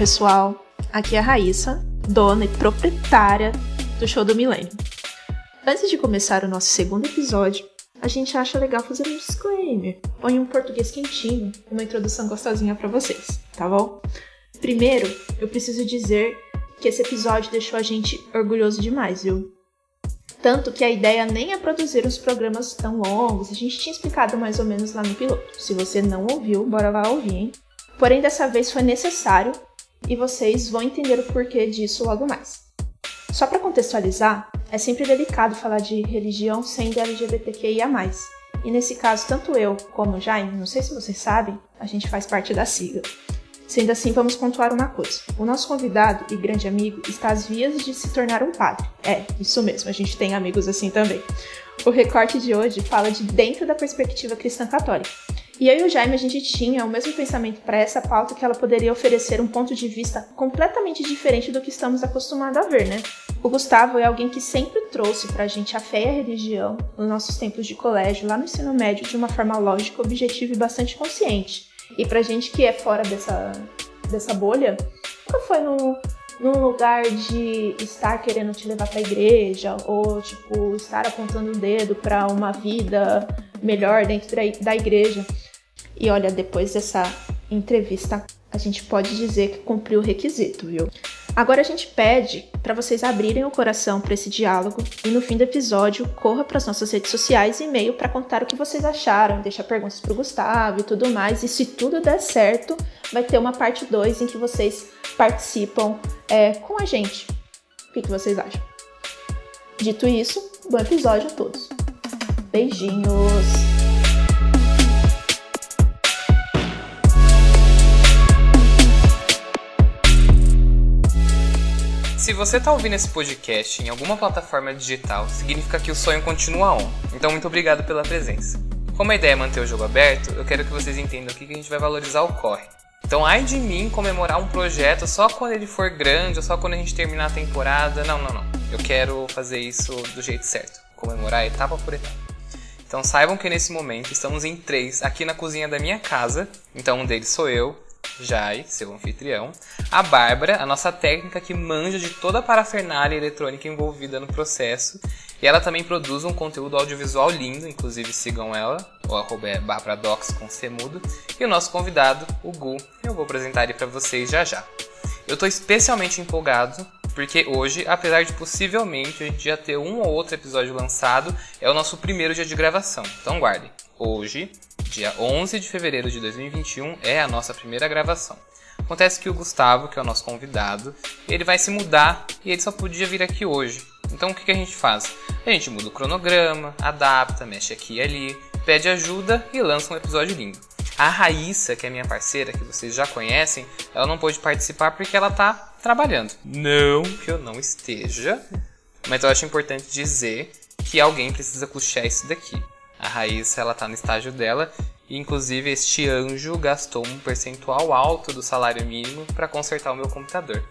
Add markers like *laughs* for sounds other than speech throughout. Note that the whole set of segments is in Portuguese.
Pessoal. Aqui é a Raíssa, dona e proprietária do Show do Milênio. Antes de começar o nosso segundo episódio, a gente acha legal fazer um disclaimer, ou em um português quentinho, uma introdução gostosinha para vocês, tá bom? Primeiro, eu preciso dizer que esse episódio deixou a gente orgulhoso demais, viu? Tanto que a ideia nem é produzir uns programas tão longos, a gente tinha explicado mais ou menos lá no piloto. Se você não ouviu, bora lá ouvir, hein? Porém, dessa vez foi necessário e vocês vão entender o porquê disso logo mais. Só para contextualizar, é sempre delicado falar de religião sendo LGBTQIA. E nesse caso, tanto eu como o Jaime, não sei se vocês sabem, a gente faz parte da sigla. Sendo assim, vamos pontuar uma coisa. O nosso convidado e grande amigo está às vias de se tornar um padre. É, isso mesmo, a gente tem amigos assim também. O recorte de hoje fala de dentro da perspectiva cristã católica. E eu e o Jaime, a gente tinha o mesmo pensamento para essa pauta que ela poderia oferecer um ponto de vista completamente diferente do que estamos acostumados a ver, né? O Gustavo é alguém que sempre trouxe pra gente a fé e a religião nos nossos tempos de colégio, lá no ensino médio, de uma forma lógica, objetiva e bastante consciente. E pra gente que é fora dessa, dessa bolha, nunca foi num, lugar de estar querendo te levar pra igreja ou, tipo, estar apontando o dedo para uma vida melhor dentro da igreja. E olha, depois dessa entrevista, a gente pode dizer que cumpriu o requisito, viu? Agora a gente pede para vocês abrirem o coração para esse diálogo e no fim do episódio corra para as nossas redes sociais e e-mail para contar o que vocês acharam, deixar perguntas para o Gustavo e tudo mais. E se tudo der certo, vai ter uma parte 2 em que vocês participam é, com a gente. O que, que vocês acham? Dito isso, bom episódio a todos. Beijinhos! Se você está ouvindo esse podcast em alguma plataforma digital, significa que o sonho continua on. Então, muito obrigado pela presença. Como a ideia é manter o jogo aberto, eu quero que vocês entendam aqui que a gente vai valorizar o corre. Então, ai de mim comemorar um projeto só quando ele for grande ou só quando a gente terminar a temporada. Não, não, não. Eu quero fazer isso do jeito certo. Comemorar etapa por etapa. Então saibam que nesse momento estamos em três aqui na cozinha da minha casa. Então um deles sou eu, Jai, seu anfitrião, a Bárbara, a nossa técnica que manja de toda a parafernália eletrônica envolvida no processo, e ela também produz um conteúdo audiovisual lindo, inclusive sigam ela, o arroba é Docs com C mudo, e o nosso convidado, o Gu, eu vou apresentar ele para vocês já já. Eu estou especialmente empolgado porque hoje, apesar de possivelmente a gente já ter um ou outro episódio lançado, é o nosso primeiro dia de gravação. Então guardem. Hoje, dia 11 de fevereiro de 2021, é a nossa primeira gravação. Acontece que o Gustavo, que é o nosso convidado, ele vai se mudar e ele só podia vir aqui hoje. Então o que, que a gente faz? A gente muda o cronograma, adapta, mexe aqui e ali, pede ajuda e lança um episódio lindo. A Raíssa, que é minha parceira, que vocês já conhecem, ela não pôde participar porque ela tá trabalhando. Não que eu não esteja, mas eu acho importante dizer que alguém precisa puxar isso daqui. A Raíssa, ela tá no estágio dela e inclusive este anjo gastou um percentual alto do salário mínimo para consertar o meu computador.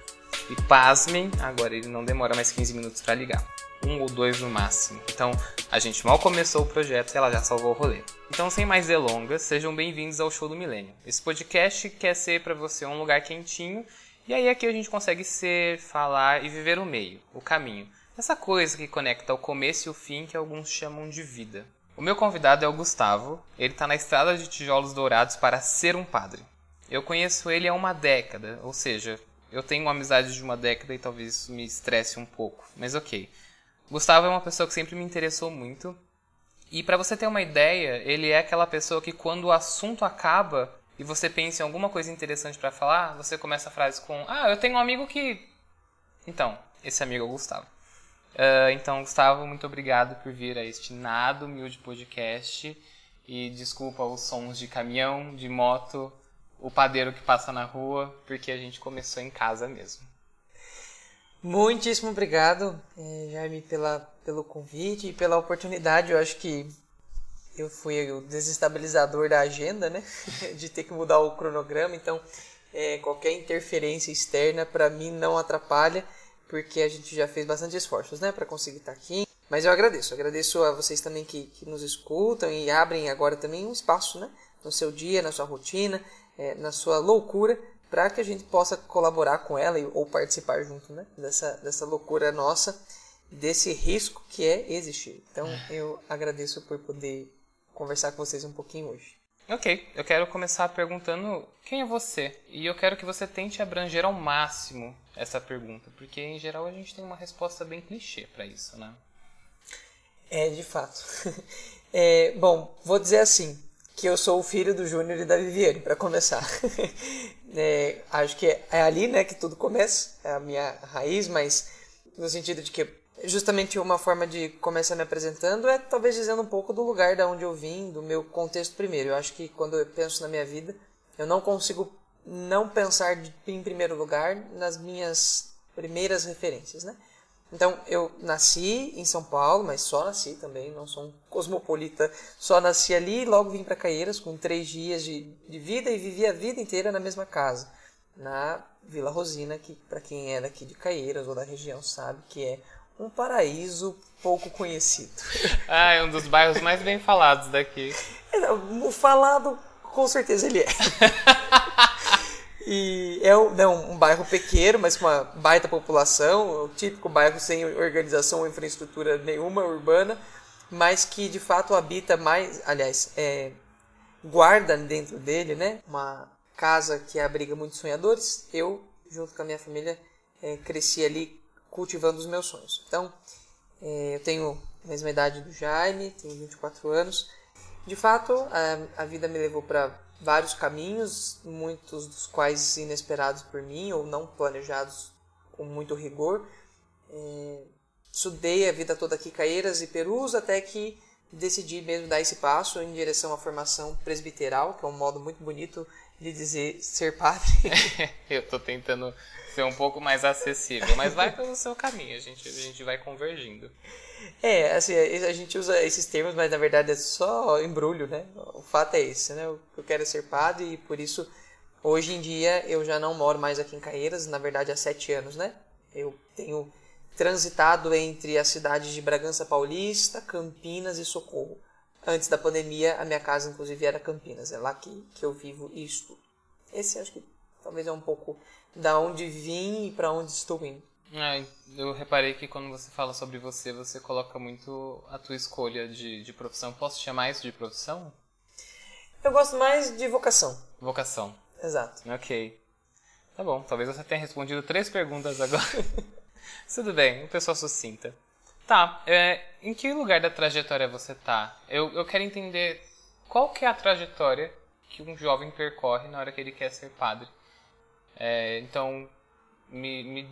E pasmem, agora ele não demora mais 15 minutos para ligar. Um ou dois no máximo. Então, a gente mal começou o projeto e ela já salvou o rolê. Então, sem mais delongas, sejam bem-vindos ao Show do Milênio. Esse podcast quer ser para você um lugar quentinho, e aí aqui a gente consegue ser, falar e viver o meio, o caminho. Essa coisa que conecta o começo e o fim que alguns chamam de vida. O meu convidado é o Gustavo. Ele está na estrada de tijolos dourados para ser um padre. Eu conheço ele há uma década, ou seja, eu tenho uma amizade de uma década e talvez isso me estresse um pouco, mas ok. Gustavo é uma pessoa que sempre me interessou muito. E para você ter uma ideia, ele é aquela pessoa que quando o assunto acaba e você pensa em alguma coisa interessante para falar, você começa a frase com: "Ah, eu tenho um amigo que". Então, esse amigo é o Gustavo. Uh, então, Gustavo, muito obrigado por vir a este nada humilde podcast. E desculpa os sons de caminhão, de moto, o padeiro que passa na rua, porque a gente começou em casa mesmo. Muitíssimo obrigado, eh, Jaime, pela, pelo convite e pela oportunidade. Eu acho que eu fui o desestabilizador da agenda, né? *laughs* de ter que mudar o cronograma. Então, é, qualquer interferência externa para mim não atrapalha porque a gente já fez bastante esforços, né, para conseguir estar aqui. Mas eu agradeço, agradeço a vocês também que, que nos escutam e abrem agora também um espaço, né, no seu dia, na sua rotina, é, na sua loucura, para que a gente possa colaborar com ela ou participar junto né, dessa, dessa loucura nossa, desse risco que é existir. Então eu agradeço por poder conversar com vocês um pouquinho hoje. Ok, eu quero começar perguntando quem é você? E eu quero que você tente abranger ao máximo essa pergunta, porque em geral a gente tem uma resposta bem clichê para isso, né? É, de fato. *laughs* É, bom, vou dizer assim, que eu sou o filho do Júnior e da Viviane, para começar. *laughs* é, acho que é ali né, que tudo começa, é a minha raiz, mas no sentido de que justamente uma forma de começar me apresentando é talvez dizendo um pouco do lugar da onde eu vim, do meu contexto primeiro. Eu acho que quando eu penso na minha vida, eu não consigo não pensar de, em primeiro lugar nas minhas primeiras referências, né? Então, eu nasci em São Paulo, mas só nasci também, não sou um cosmopolita. Só nasci ali e logo vim para Caieiras com três dias de, de vida e vivi a vida inteira na mesma casa, na Vila Rosina, que para quem é daqui de Caieiras ou da região sabe que é um paraíso pouco conhecido. *laughs* Ah, é um dos bairros mais bem falados daqui. É, o falado, com certeza ele é. *laughs* E é um, né, um, bairro pequeno, mas com uma baita população, o típico bairro sem organização ou infraestrutura nenhuma urbana, mas que de fato habita mais, aliás, é, guarda dentro dele, né, uma casa que abriga muitos sonhadores. Eu, junto com a minha família, é, cresci ali cultivando os meus sonhos. Então, é, eu tenho a mesma idade do Jaime, tenho 24 anos. De fato, a, a vida me levou para vários caminhos, muitos dos quais inesperados por mim ou não planejados com muito rigor. É, estudei a vida toda aqui Caeiras e Perus até que decidi mesmo dar esse passo em direção à formação presbiteral, que é um modo muito bonito de dizer ser padre. *laughs* Eu estou tentando ser um pouco mais acessível, mas vai pelo seu caminho, a gente, a gente vai convergindo. É, assim, a gente usa esses termos, mas na verdade é só embrulho, né? O fato é esse, né? Eu quero ser padre e por isso, hoje em dia, eu já não moro mais aqui em Caeiras, na verdade há sete anos, né? Eu tenho transitado entre as cidades de Bragança Paulista, Campinas e Socorro. Antes da pandemia, a minha casa, inclusive, era Campinas. É lá que, que eu vivo e estudo. Esse acho que talvez é um pouco da onde vim e para onde estou indo. É, eu reparei que quando você fala sobre você, você coloca muito a tua escolha de, de profissão. Posso chamar isso de profissão? Eu gosto mais de vocação. Vocação. Exato. Ok. Tá bom, talvez você tenha respondido três perguntas agora. *laughs* Tudo bem, uma pessoa sucinta. Tá, é, em que lugar da trajetória você tá? Eu, eu quero entender qual que é a trajetória que um jovem percorre na hora que ele quer ser padre. É, então, me, me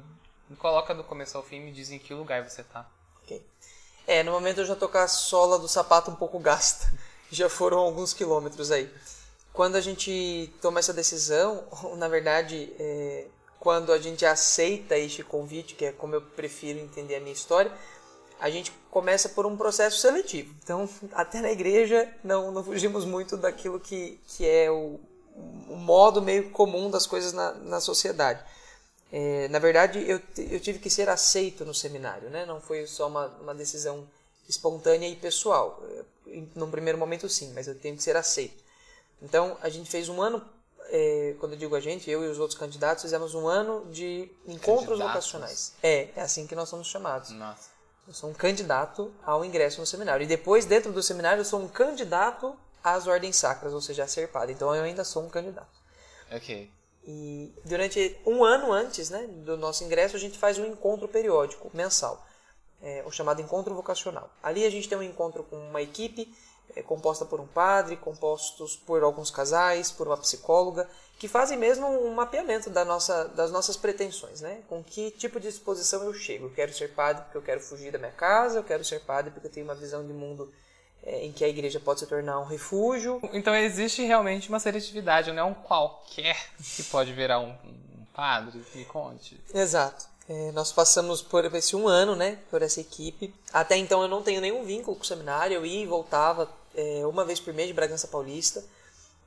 me coloca do começo ao fim e me diz em que lugar você tá. Ok. É, no momento eu já tô com a sola do sapato um pouco gasta. Já foram alguns quilômetros aí. Quando a gente toma essa decisão, *laughs* na verdade, é, quando a gente aceita este convite, que é como eu prefiro entender a minha história, a gente começa por um processo seletivo. Então, até na igreja, não, não fugimos muito daquilo que, que é o, o modo meio comum das coisas na, na sociedade. É, na verdade, eu, eu tive que ser aceito no seminário, né? não foi só uma, uma decisão espontânea e pessoal. Num primeiro momento, sim, mas eu tenho que ser aceito. Então, a gente fez um ano, é, quando eu digo a gente, eu e os outros candidatos, fizemos um ano de encontros Candidatos. vocacionais. É, é assim que nós somos chamados. Nossa. Eu sou um candidato ao ingresso no seminário. E depois, dentro do seminário, eu sou um candidato às ordens sacras, ou seja, a ser padre. Então, eu ainda sou um candidato. Ok. E durante um ano antes né, do nosso ingresso, a gente faz um encontro periódico, mensal, é, o chamado encontro vocacional. Ali a gente tem um encontro com uma equipe é, composta por um padre, compostos por alguns casais, por uma psicóloga, que fazem mesmo um mapeamento da nossa, das nossas pretensões, né? Com que tipo de exposição eu chego? Eu quero ser padre porque eu quero fugir da minha casa, eu quero ser padre porque eu tenho uma visão de mundo é, em que a igreja pode se tornar um refúgio. Então existe realmente uma seletividade, não é um qualquer que pode virar um, um padre, me conte. Exato. É, nós passamos por esse um ano, né, por essa equipe. Até então eu não tenho nenhum vínculo com o seminário, eu ia e voltava é, uma vez por mês de Bragança Paulista,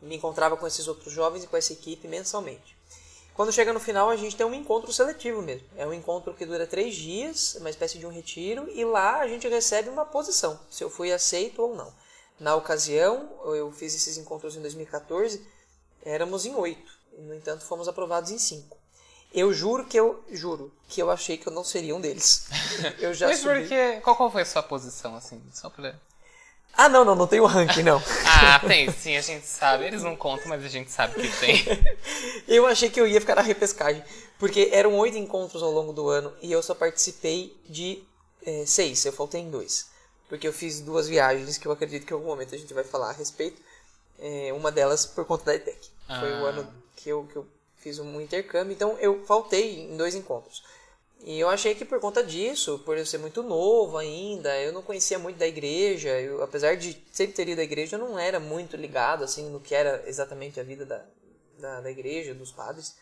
me encontrava com esses outros jovens e com essa equipe mensalmente. Quando chega no final, a gente tem um encontro seletivo mesmo. É um encontro que dura três dias, uma espécie de um retiro, e lá a gente recebe uma posição, se eu fui aceito ou não. Na ocasião, eu fiz esses encontros em 2014, éramos em oito. No entanto, fomos aprovados em cinco. Eu juro que eu juro que eu achei que eu não seria um deles. *laughs* Eu já Mas subi. porque. Qual, qual foi a sua posição, assim? Só pra. Ah, não, não, não tem o ranking, não. *laughs* Ah, tem sim, a gente sabe. Eles não contam, mas a gente sabe que tem. *laughs* Eu achei que eu ia ficar na repescagem, porque eram oito encontros ao longo do ano e eu só participei de eh, seis, eu faltei em dois. Porque eu fiz duas viagens que eu acredito que em algum momento a gente vai falar a respeito. Eh, uma delas por conta da ETEC. Foi o Ah. ano que eu, que eu fiz um intercâmbio, então eu faltei em dois encontros. E eu achei que por conta disso, por eu ser muito novo ainda, eu não conhecia muito da igreja, eu, apesar de sempre ter ido à igreja, eu não era muito ligado assim no que era exatamente a vida da, da, da igreja, dos padres.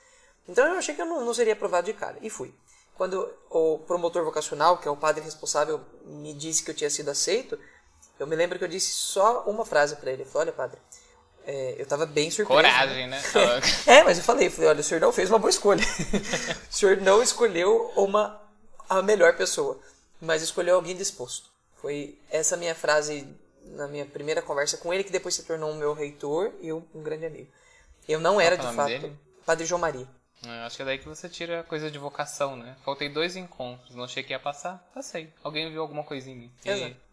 Então eu achei que eu não, não seria aprovado de cara, e fui. Quando o promotor vocacional, que é o padre responsável, me disse que eu tinha sido aceito, eu me lembro que eu disse só uma frase para ele. Falou, olha padre, é, eu tava bem surpreso. né? Coragem, né? *laughs* É, mas eu falei, falei, olha, o senhor não fez uma boa escolha. *laughs* o senhor não escolheu uma a melhor pessoa, mas escolheu alguém disposto. Foi essa minha frase na minha primeira conversa com ele, que depois se tornou o meu reitor e um, um grande amigo. Eu não era, é de fato, dele? Padre João Maria. Eu acho que é daí que você tira a coisa de vocação, né? Faltei dois encontros, não achei que ia passar, passei. Alguém viu alguma mim. E? Exato.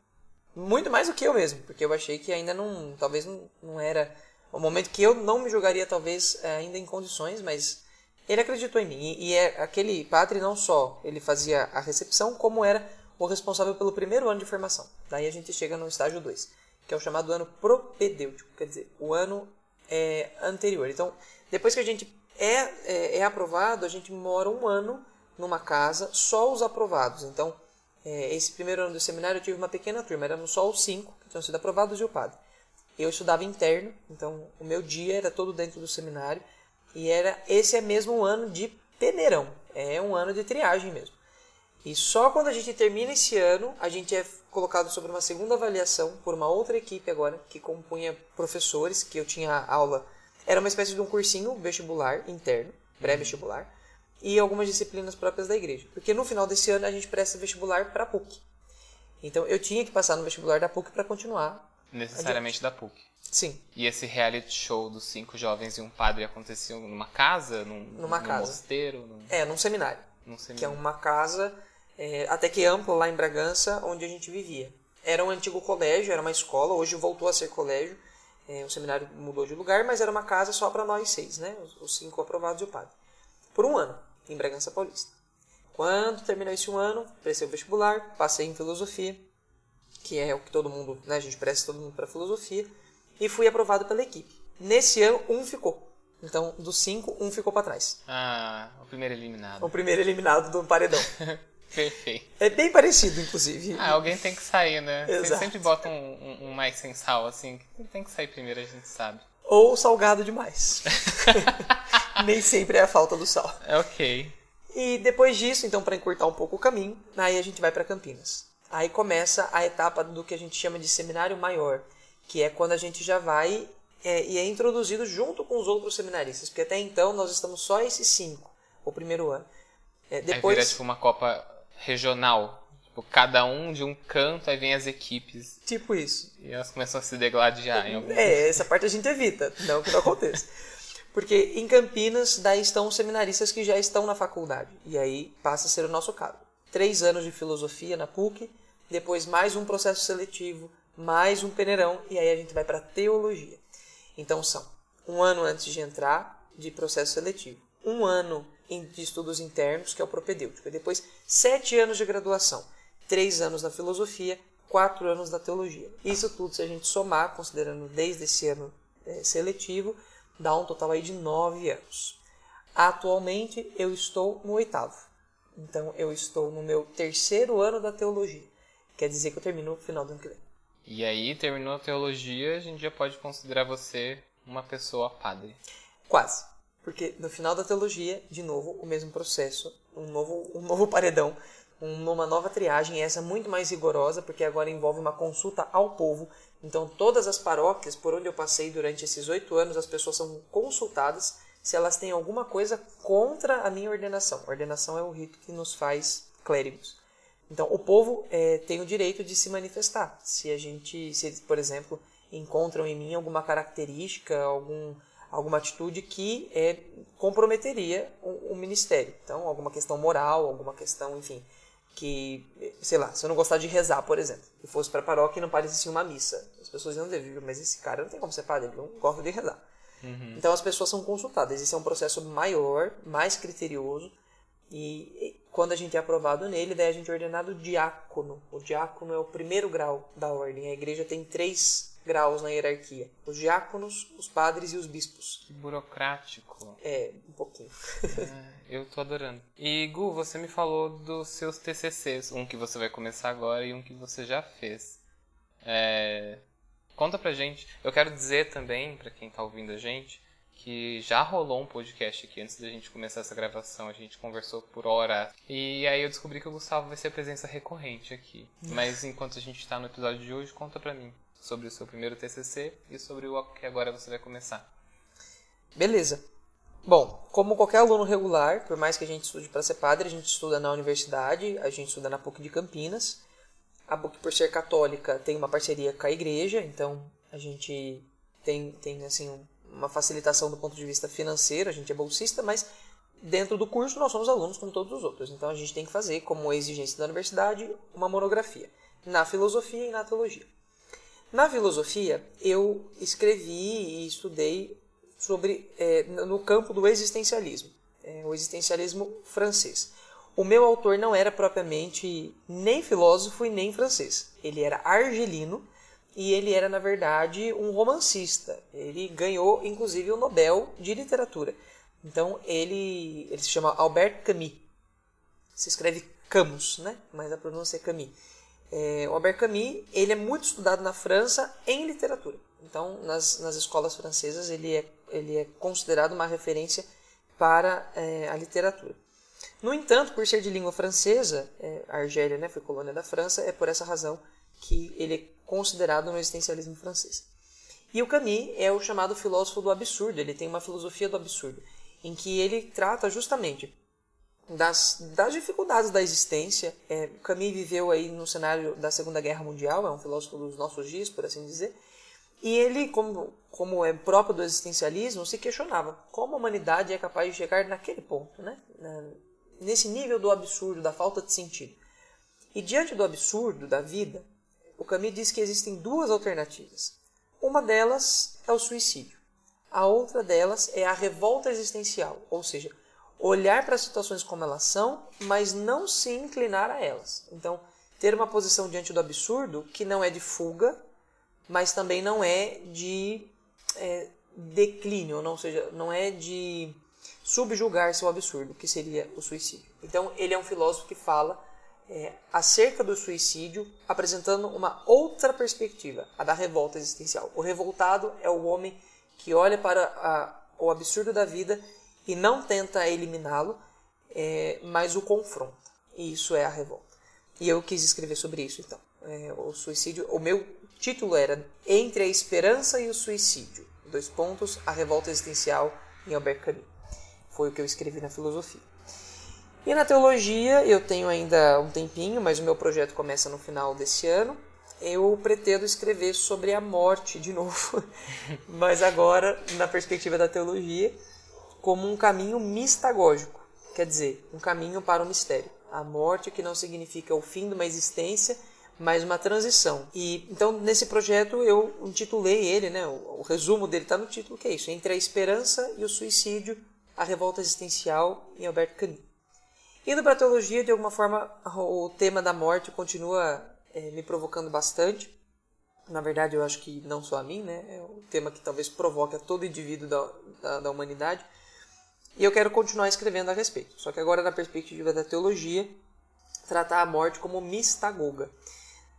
Muito mais do que eu mesmo, porque eu achei que ainda não, talvez não, não era o momento que eu não me jogaria talvez eh, ainda em condições, mas ele acreditou em mim. E, e é aquele padre não só ele fazia a recepção, como era o responsável pelo primeiro ano de formação. Daí a gente chega no estágio 2, que é o chamado ano propedêutico, quer dizer, o ano é, anterior. Então, depois que a gente é, é, é aprovado, a gente mora um ano numa casa, só os aprovados. Então, é, esse primeiro ano do seminário eu tive uma pequena turma, éramos só os cinco que tinham sido aprovados e o padre. Eu estudava interno, então o meu dia era todo dentro do seminário e era esse é mesmo um ano de peneirão, é um ano de triagem mesmo. E só quando a gente termina esse ano, a gente é colocado sobre uma segunda avaliação por uma outra equipe agora, que compunha professores, que eu tinha aula. Era uma espécie de um cursinho vestibular interno, pré-vestibular, e algumas disciplinas próprias da igreja. Porque no final desse ano a gente presta vestibular para a PUC. Então eu tinha que passar no vestibular da PUC para continuar. Necessariamente da PUC. Sim, E esse reality show dos cinco jovens e um padre aconteceu numa casa? Num, Numa num casa. mosteiro? Num, é, num seminário. num que é seminário? uma casa é, até que ampla lá em Bragança, onde a gente vivia. Era um antigo colégio, era uma escola, hoje voltou a ser colégio. É, o seminário mudou de lugar, mas era uma casa só para nós seis, né? Os, os cinco aprovados e o padre. Por um ano, em Bragança Paulista. Quando terminou esse um ano, prestei o vestibular, passei em filosofia, que é o que todo mundo, né? A gente presta todo mundo para filosofia, e fui aprovado pela equipe. Nesse ano, um ficou. Então, dos cinco, um ficou para trás. Ah, o primeiro eliminado. O primeiro eliminado do paredão. *laughs* Perfeito. É bem parecido, inclusive. Ah, alguém tem que sair, né? Exato. sempre botam um, um- um mais sem sal, assim. Tem que sair primeiro, a gente sabe. Ou salgado demais. *laughs* Nem sempre é a falta do sal. É ok. E depois disso, então, para encurtar um pouco o caminho, aí a gente vai para Campinas. Aí começa a etapa do que a gente chama de seminário maior, que é quando a gente já vai é, e é introduzido junto com os outros seminaristas, porque até então nós estamos só esses cinco, o primeiro ano. É, Aí depois, vira tipo uma Copa regional. Tipo, cada um de um canto, aí vem as equipes. tipo isso. E elas começam a se degladiar em algum É, essa parte a gente evita, não que não aconteça. *laughs* Porque em Campinas, daí estão os seminaristas que já estão na faculdade. E aí passa a ser o nosso caso. Três anos de filosofia na PUC, depois mais um processo seletivo, mais um peneirão, e aí a gente vai para teologia. Então são um ano antes de entrar de processo seletivo, um ano de estudos internos, que é o propedêutico, e depois sete anos de graduação, três anos na filosofia, quatro anos na teologia. Isso tudo, se a gente somar, considerando desde esse ano eh, seletivo, dá um total aí de nove anos. Atualmente eu estou no oitavo. Então eu estou no meu terceiro ano da teologia. Quer dizer que eu termino no final do ano que vem. E aí, terminou a teologia, a gente já pode considerar você uma pessoa padre. Quase. Porque no final da teologia, de novo, o mesmo processo, um novo, um novo paredão, um- uma nova triagem, essa muito mais rigorosa, porque agora envolve uma consulta ao povo. Então, todas as paróquias por onde eu passei durante esses oito anos, as pessoas são consultadas se elas têm alguma coisa contra a minha ordenação. Ordenação é o rito que nos faz clérigos. Então, o povo eh, tem o direito de se manifestar. Se a gente, se eles, por exemplo, encontram em mim alguma característica, algum, alguma atitude que é comprometeria o, o ministério. Então, alguma questão moral, alguma questão, enfim, que, sei lá, se eu não gostar de rezar, por exemplo, e fosse para a paróquia e não parecesse uma missa, as pessoas iam dizer, mas esse cara não tem como ser padre, ele não gosta de rezar. Uhum. Então as pessoas são consultadas. Esse é um processo maior, mais criterioso, e quando a gente é aprovado nele, daí a gente é ordenado diácono. O diácono é o primeiro grau da ordem. A igreja tem três graus na hierarquia: os diáconos, os padres e os bispos. Burocrático. É, um pouquinho. *laughs* é, eu tô adorando. E Gu, você me falou dos seus TCCs, um que você vai começar agora e um que você já fez. É, conta pra gente. Eu quero dizer também, para quem tá ouvindo a gente, que já rolou um podcast aqui antes da gente começar essa gravação. A gente conversou por hora. E aí eu descobri que o Gustavo vai ser a presença recorrente aqui. *laughs* Mas enquanto a gente está no episódio de hoje, conta pra mim sobre o seu primeiro TCC e sobre o que agora você vai começar. Beleza. Bom, como qualquer aluno regular, por mais que a gente estude para ser padre, a gente estuda na universidade, a gente estuda na PUC de Campinas. A PUC, por ser católica, tem uma parceria com a igreja, então a gente tem, tem assim, uma facilitação do ponto de vista financeiro, a gente é bolsista, mas dentro do curso nós somos alunos como todos os outros. Então a gente tem que fazer, como exigência da universidade, uma monografia na filosofia e na teologia. Na filosofia, eu escrevi e estudei sobre é, no campo do existencialismo, é, o existencialismo francês. O meu autor não era propriamente nem filósofo e nem francês. Ele era argelino e ele era, na verdade, um romancista. Ele ganhou, inclusive, o Nobel de Literatura. Então, ele, ele se chama Albert Camus. Se escreve Camus, né? Mas a pronúncia é Camus. É, o Albert Camus ele é muito estudado na França em literatura. Então, nas, nas escolas francesas, ele é, ele é considerado uma referência para é, a literatura. No entanto, por ser de língua francesa, é, a Argélia né, foi colônia da França, é por essa razão que ele é considerado no existencialismo francês. E o Camus é o chamado filósofo do absurdo, ele tem uma filosofia do absurdo, em que ele trata justamente das, das dificuldades da existência. É, Camus viveu aí no cenário da Segunda Guerra Mundial, é um filósofo dos nossos dias, por assim dizer, e ele, como, como é próprio do existencialismo, se questionava como a humanidade é capaz de chegar naquele ponto, né? nesse nível do absurdo, da falta de sentido. E diante do absurdo da vida, o Camus diz que existem duas alternativas. Uma delas é o suicídio. A outra delas é a revolta existencial, ou seja, olhar para as situações como elas são, mas não se inclinar a elas. Então, ter uma posição diante do absurdo que não é de fuga, mas também não é de é, declínio, não, ou seja, não é de subjugar seu absurdo, que seria o suicídio. Então, ele é um filósofo que fala é, acerca do suicídio, apresentando uma outra perspectiva, a da revolta existencial. O revoltado é o homem que olha para a, o absurdo da vida e não tenta eliminá-lo, é, mas o confronta. E isso é a revolta. E eu quis escrever sobre isso, então. É, o suicídio. O meu título era Entre a Esperança e o Suicídio. Dois pontos, a revolta existencial em Albert Camus. Foi o que eu escrevi na filosofia. E na teologia, eu tenho ainda um tempinho, mas o meu projeto começa no final desse ano. Eu pretendo escrever sobre a morte de novo, *laughs* mas agora na perspectiva da teologia, como um caminho mistagógico, quer dizer, um caminho para o mistério. A morte que não significa o fim de uma existência, mas uma transição. E então nesse projeto eu intitulei ele, né, o, o resumo dele está no título que é isso, entre a esperança e o suicídio, a revolta existencial em Albert Camus. Indo para a teologia, de alguma forma, o tema da morte continua é, me provocando bastante. Na verdade, eu acho que não só a mim, né? É um tema que talvez provoque a todo indivíduo da, da, da humanidade. E eu quero continuar escrevendo a respeito. Só que agora, na perspectiva da teologia, tratar a morte como mistagoga.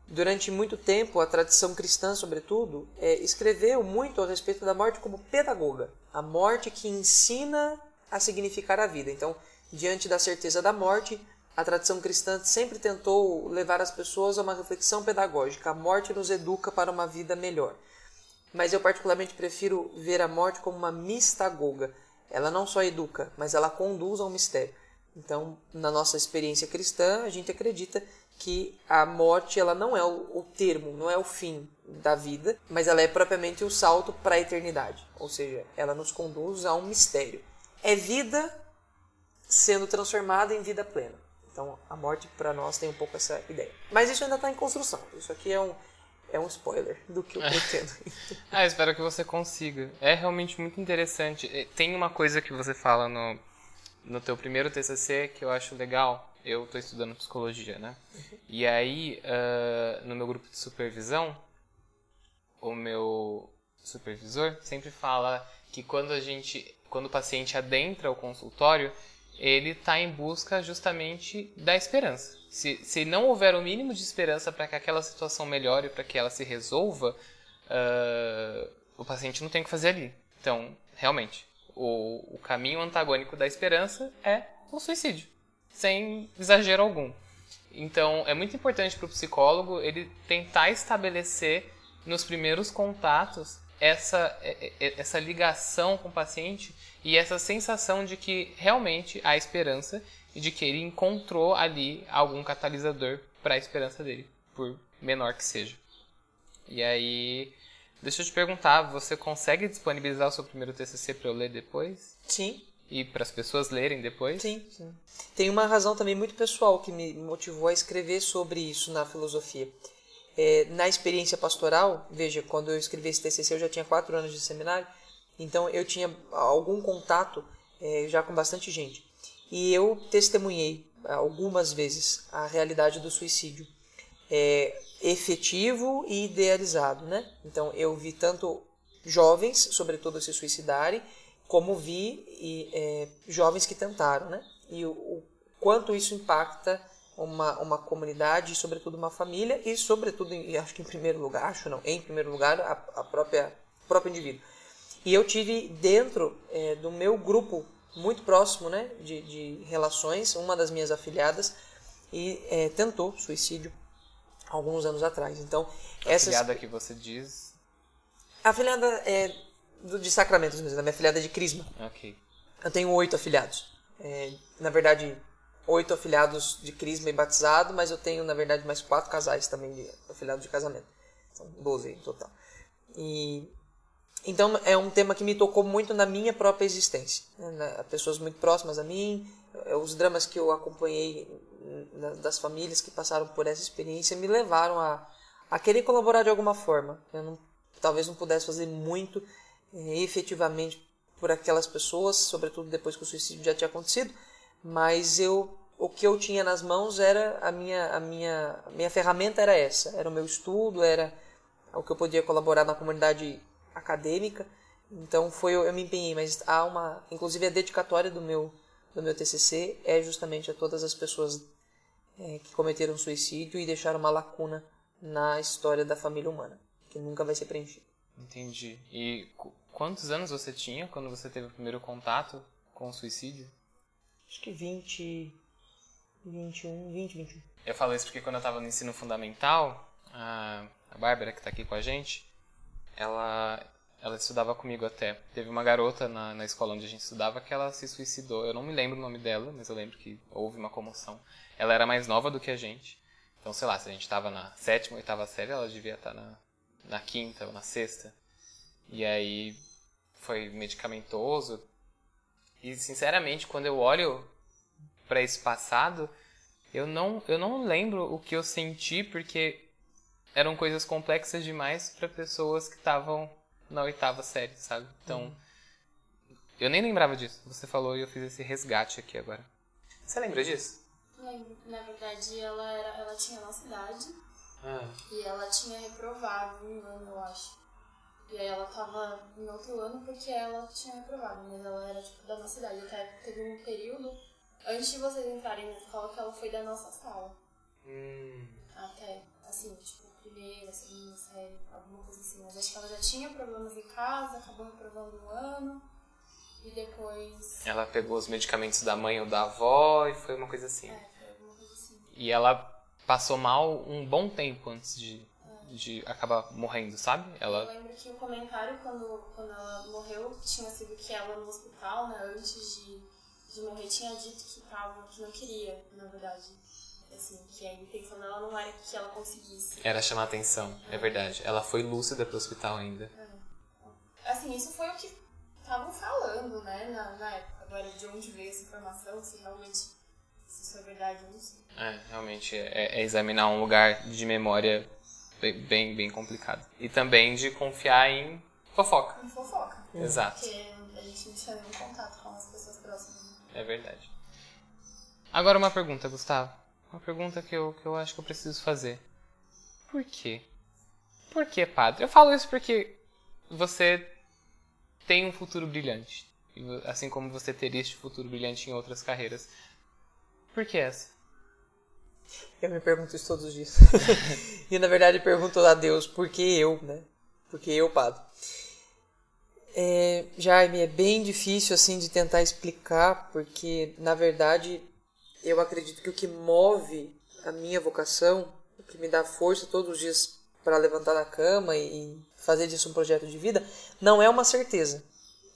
Durante muito tempo, a tradição cristã, sobretudo, é, escreveu muito a respeito da morte como pedagoga. A morte que ensina a significar a vida. Então, Diante da certeza da morte, a tradição cristã sempre tentou levar as pessoas a uma reflexão pedagógica. A morte nos educa para uma vida melhor. Mas eu particularmente prefiro ver a morte como uma mistagoga. Ela não só educa, mas ela conduz ao mistério. Então, na nossa experiência cristã, a gente acredita que a morte ela não é o, termo, não é o fim da vida, mas ela é propriamente o salto para a eternidade. Ou seja, ela nos conduz a um mistério. é vida sendo transformada em vida plena. Então, a morte para nós tem um pouco essa ideia. Mas isso ainda está em construção. Isso aqui é um, é um spoiler do que eu pretendo. *laughs* ah, espero que você consiga. É realmente muito interessante. Tem uma coisa que você fala no, no teu primeiro TCC que eu acho legal. Eu estou estudando psicologia, né? Uhum. E aí, uh, no meu grupo de supervisão, o meu supervisor sempre fala que quando a gente, quando o paciente adentra o consultório, ele está em busca justamente da esperança. Se, se não houver o mínimo de esperança para que aquela situação melhore, para que ela se resolva, uh, o paciente não tem o que fazer ali. Então, realmente, o, o caminho antagônico da esperança é o suicídio, sem exagero algum. Então, é muito importante para o psicólogo ele tentar estabelecer nos primeiros contatos essa, essa ligação com o paciente e essa sensação de que realmente há esperança e de que ele encontrou ali algum catalisador para a esperança dele, por menor que seja. E aí, deixa eu te perguntar, você consegue disponibilizar o seu primeiro TCC para eu ler depois? Sim. E para as pessoas lerem depois? Sim, sim. Tem uma razão também muito pessoal que me motivou a escrever sobre isso na filosofia. É, na experiência pastoral, veja, quando eu escrevi esse TCC eu já tinha quatro anos de seminário, então eu tinha algum contato é, já com bastante gente. E eu testemunhei algumas vezes a realidade do suicídio é, efetivo e idealizado, né? Então eu vi tanto jovens, sobretudo, se suicidarem, como vi e, é, jovens que tentaram, né? E o, o quanto isso impacta uma, uma comunidade, e sobretudo uma família, e sobretudo, e acho que em primeiro lugar, acho não, em primeiro lugar, a, a própria próprio indivíduo. E eu tive dentro é, do meu grupo muito próximo né, de, de relações, uma das minhas afiliadas, e é, tentou suicídio alguns anos atrás. Então, essas... afiliada que você diz? Afiliada é do, de Sacramentos mesmo, a minha afiliada é de Crisma. Ok. Eu tenho oito afiliados. É, na verdade, oito afiliados de crisma e batizado, mas eu tenho, na verdade, mais quatro casais também de afiliados de casamento. São doze em total. E, então, é um tema que me tocou muito na minha própria existência. Né? Pessoas muito próximas a mim, eh, os dramas que eu acompanhei das famílias que passaram por essa experiência me levaram a, a querer colaborar de alguma forma. Eu não, talvez não pudesse fazer muito eh, efetivamente por aquelas pessoas, sobretudo depois que o suicídio já tinha acontecido, mas eu o que eu tinha nas mãos era a minha a minha a minha ferramenta era essa. Era o meu estudo era o que eu podia colaborar na comunidade acadêmica. Então foi eu, eu me empenhei mas há uma inclusive a dedicatória do meu do meu TCC é justamente a todas as pessoas é, que cometeram suicídio e deixaram uma lacuna na história da família humana que nunca vai ser preenchida. Entendi. E quantos anos você tinha quando você teve o primeiro contato com o suicídio acho que 20, 21, 20, 21. Eu falo isso porque quando eu estava no ensino fundamental, a, Bárbara, que está aqui com a gente, ela, ela estudava comigo até. Teve uma garota na, na escola onde a gente estudava que ela se suicidou. Eu não me lembro o nome dela, mas eu lembro que houve uma comoção. Ela era mais nova do que a gente. Então, sei lá, se a gente estava na sétima, oitava série, ela devia estar tá na, na quinta ou na sexta. E aí foi medicamentoso, e sinceramente, quando eu olho para esse passado, eu não, eu não lembro o que eu senti porque eram coisas complexas demais para pessoas que estavam na oitava série, sabe? Então, uhum. eu nem lembrava disso. Você falou e eu fiz esse resgate aqui agora. Você lembra disso? Lembro. Na verdade, ela, era, ela tinha nossa idade. Ah. E ela tinha reprovado um ano, eu acho. E aí ela tava em outro ano porque ela tinha reprovado, mas ela era tipo da nossa idade. Até teve um período antes de vocês entrarem na escola que ela foi da nossa sala. Hum. Até, assim, tipo, primeira, segunda série, alguma coisa assim. Mas acho que ela já tinha problemas em casa, acabou reprovando um ano. E depois. Ela pegou os medicamentos da mãe ou da avó e foi uma coisa assim. É, foi alguma coisa assim. E ela passou mal um bom tempo antes de de acabar morrendo, sabe? Ela... Eu lembro que o comentário quando, quando ela morreu tinha sido que ela no hospital, né, antes de, de morrer, tinha dito que, tava, que não queria, na verdade. Assim, que a intenção dela não era que ela conseguisse. Era chamar atenção, é, é verdade. Ela foi lúcida pro hospital ainda. É. Assim, isso foi o que estavam falando, né, na, na época. Agora, de onde veio essa informação, se realmente se isso é verdade, eu não sei. É, realmente é, é examinar um lugar de memória bem, bem complicado. E também de confiar em fofoca. Em fofoca. Exato. Porque a gente não tinha nenhum contato com as pessoas próximas. É verdade. Agora uma pergunta, Gustavo. Uma pergunta que eu, que eu acho que eu preciso fazer. Por quê? Por que, padre? Eu falo isso porque você tem um futuro brilhante. Assim como você teria este futuro brilhante em outras carreiras. Por que essa? Eu me pergunto isso todos os dias. *laughs* e na verdade pergunto a Deus por que eu, né? Por que eu, padre? É, Jaime, é bem difícil assim de tentar explicar, porque na verdade eu acredito que o que move a minha vocação, o que me dá força todos os dias para levantar da cama e fazer disso um projeto de vida, não é uma certeza,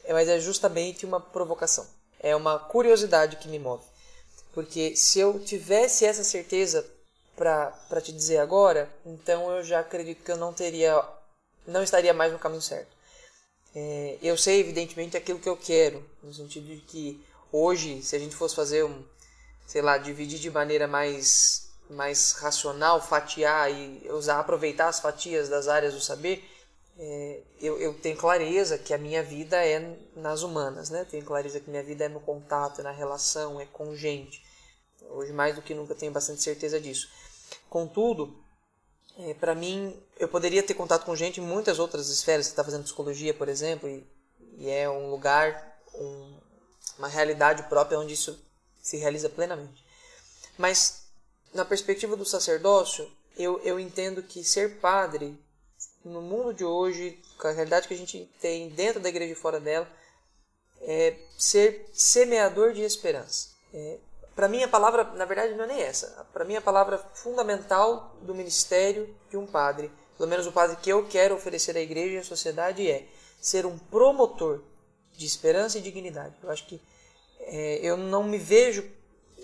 mas é justamente uma provocação. É uma curiosidade que me move. Porque se eu tivesse essa certeza para te dizer agora, então eu já acredito que eu não teria, não estaria mais no caminho certo. É, eu sei, evidentemente, aquilo que eu quero, no sentido de que hoje, se a gente fosse fazer um, sei lá, dividir de maneira mais, mais racional, fatiar e usar, aproveitar as fatias das áreas do saber, é, eu, eu tenho clareza que a minha vida é nas humanas, né? Tenho clareza que minha vida é no contato, é na relação, é com gente. Hoje mais do que nunca tenho bastante certeza disso. Contudo, é, para mim, eu poderia ter contato com gente em muitas outras esferas. Você está fazendo psicologia, por exemplo, e, e é um lugar, um, uma realidade própria onde isso se realiza plenamente. Mas, na perspectiva do sacerdócio, eu, eu entendo que ser padre, no mundo de hoje, com a realidade que a gente tem dentro da igreja e fora dela, é ser semeador de esperança. É, para mim, a palavra, na verdade, não é nem essa. Para mim, a palavra fundamental do ministério de um padre, pelo menos o padre que eu quero oferecer à igreja e à sociedade, é ser um promotor de esperança e dignidade. Eu acho que é, eu não me vejo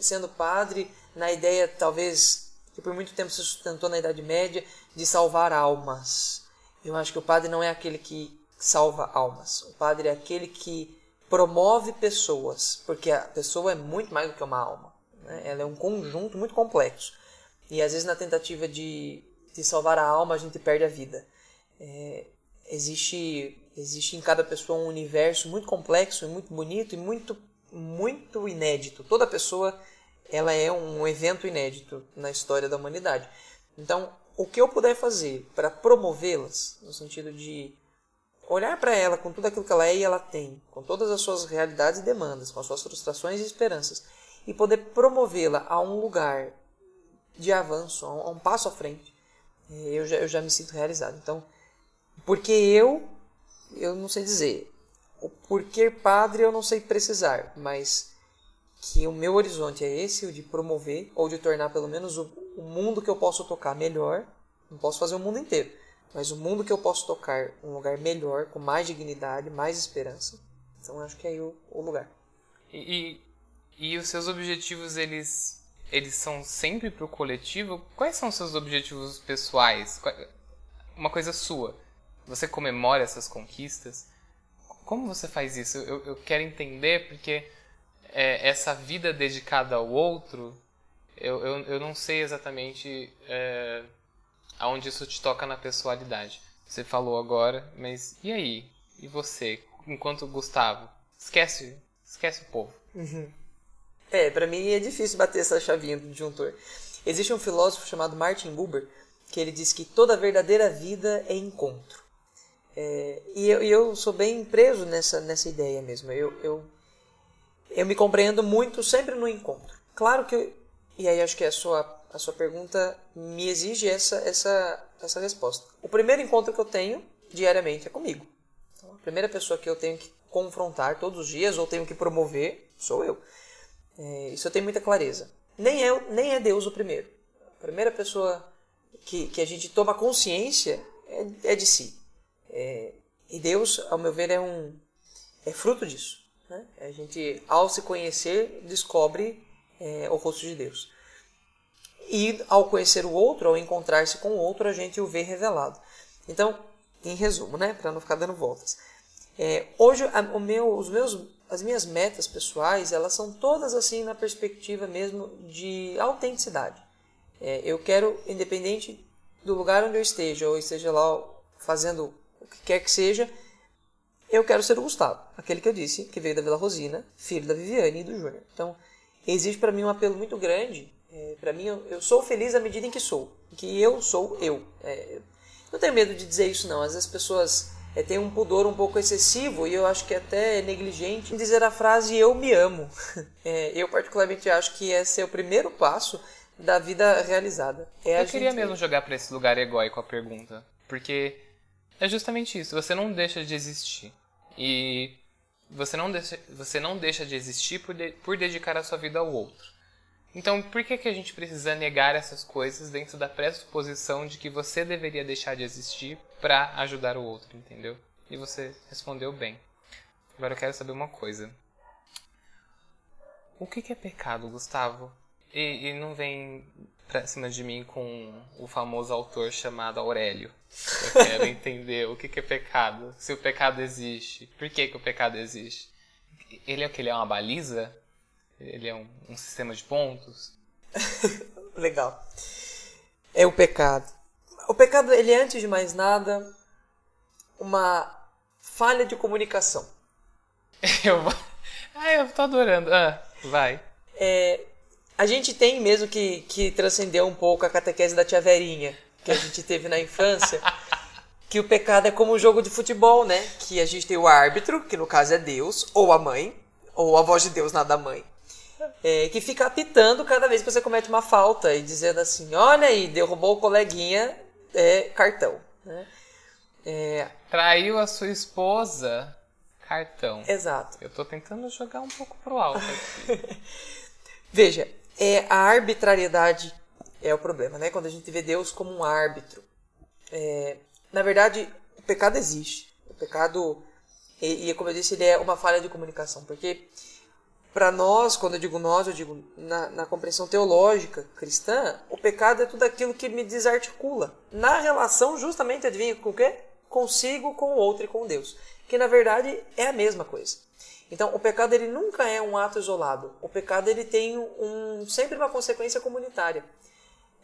sendo padre na ideia, talvez, que por muito tempo se sustentou na Idade Média, de salvar almas. Eu acho que o padre não é aquele que salva almas. O padre é aquele que promove pessoas, porque a pessoa é muito mais do que uma alma. Né? Ela é um conjunto muito complexo. E às vezes na tentativa de, de salvar a alma a gente perde a vida. É, existe existe em cada pessoa um universo muito complexo e muito bonito e muito muito inédito. Toda pessoa ela é um evento inédito na história da humanidade. Então, o que eu puder fazer para promovê-las, no sentido de olhar para ela com tudo aquilo que ela é e ela tem, com todas as suas realidades e demandas, com as suas frustrações e esperanças, e poder promovê-la a um lugar de avanço, a um, passo à frente, eh, eu já, eu já me sinto realizado. Então, porque eu, eu não sei dizer, o porquê padre eu não sei precisar, mas que o meu horizonte é esse, o de promover, ou de tornar pelo menos o, o mundo que eu posso tocar melhor, não posso fazer o mundo inteiro, mas o mundo que eu posso tocar um lugar melhor, com mais dignidade, mais esperança. Então acho que é aí o, o lugar. E, e, e, os seus objetivos, eles, eles são sempre para o coletivo? Quais são os seus objetivos pessoais? Uma coisa sua. Você comemora essas conquistas? Como você faz isso? Eu, eu quero entender porque é, essa vida dedicada ao outro, eu, eu, eu não sei exatamente é, aonde isso te toca na pessoalidade. Você falou agora, mas e aí? E você, enquanto Gustavo? Esquece, esquece o povo. Uhum. É, para mim é difícil bater essa chavinha do disjuntor. Existe um filósofo chamado Martin Buber que ele diz que toda verdadeira vida é encontro. É, e eu, eu, sou bem preso nessa, nessa ideia mesmo. Eu, eu, eu me compreendo muito sempre no encontro. Claro que, e aí acho que a sua a sua pergunta me exige essa, essa, essa resposta. O primeiro encontro que eu tenho diariamente é comigo. Então, a primeira pessoa que eu tenho que confrontar todos os dias ou tenho que promover sou eu. É, isso eu tenho muita clareza. Nem é, nem é Deus o primeiro. A primeira pessoa que, que a gente toma consciência é, é de si. É, e Deus, ao meu ver, é um é fruto disso. Né? A gente, ao se conhecer, descobre é, o rosto de Deus. E ao conhecer o outro, ao encontrar-se com o outro, a gente o vê revelado. Então, em resumo, né, para não ficar dando voltas, É, hoje, a, o meu, os meus, as minhas metas pessoais, elas são todas assim na perspectiva mesmo de autenticidade. É, eu quero, independente do lugar onde eu esteja, ou esteja lá fazendo o que quer que seja, eu quero ser o Gustavo, aquele que eu disse, que veio da Vila Rosina, filho da Viviane e do Júnior. Então, existe para mim um apelo muito grande. É, para mim, eu, eu, sou feliz à medida em que sou, que eu sou eu. É, não tenho medo de dizer isso, não. Às vezes as pessoas é, têm um pudor um pouco excessivo e eu acho que até é negligente em dizer a frase eu me amo. *laughs* É, eu, particularmente, acho que esse é o primeiro passo da vida realizada. É eu queria gente... mesmo jogar para esse lugar egóico a pergunta, porque é justamente isso. Você não deixa de existir. E você não deixa, você não deixa de existir por, de, por dedicar a sua vida ao outro. Então, por que, que a gente precisa negar essas coisas dentro da pressuposição de que você deveria deixar de existir para ajudar o outro, entendeu? E você respondeu bem. Agora eu quero saber uma coisa. O que, que é pecado, Gustavo? E, e não vem pra cima de mim com o famoso autor chamado Aurélio. Eu quero *laughs* entender o que, que é pecado, se o pecado existe, por que, que o pecado existe. Ele é o que? Ele é uma baliza? Ele é um, um sistema de pontos? *laughs* Legal. É o pecado. O pecado, ele é, antes de mais nada, uma falha de comunicação. *laughs* Eu, ah, eu tô adorando. Ah, vai. É, a gente tem mesmo que, que transcender um pouco a catequese da tia Verinha, que a gente teve na infância, *laughs* que o pecado é como um jogo de futebol, né? Que a gente tem o árbitro, que no caso é Deus, ou a mãe, ou a voz de Deus, nada mãe, é, que fica apitando cada vez que você comete uma falta e dizendo assim: olha aí, derrubou o coleguinha, é cartão. Né? É... Traiu a sua esposa, cartão. Exato. Eu tô tentando jogar um pouco pro alto aqui. *laughs* Veja, é a arbitrariedade é o problema, né? Quando a gente vê Deus como um árbitro. É, na verdade, o pecado existe. O pecado, e, e como eu disse, ele é uma falha de comunicação. Porque para nós, quando eu digo nós, eu digo na, na, compreensão teológica cristã, o pecado é tudo aquilo que me desarticula. Na relação, justamente, adivinha com o quê? Consigo, com o outro e com Deus. Que na verdade é a mesma coisa. Então, o pecado ele nunca é um ato isolado. O pecado ele tem um, sempre uma consequência comunitária.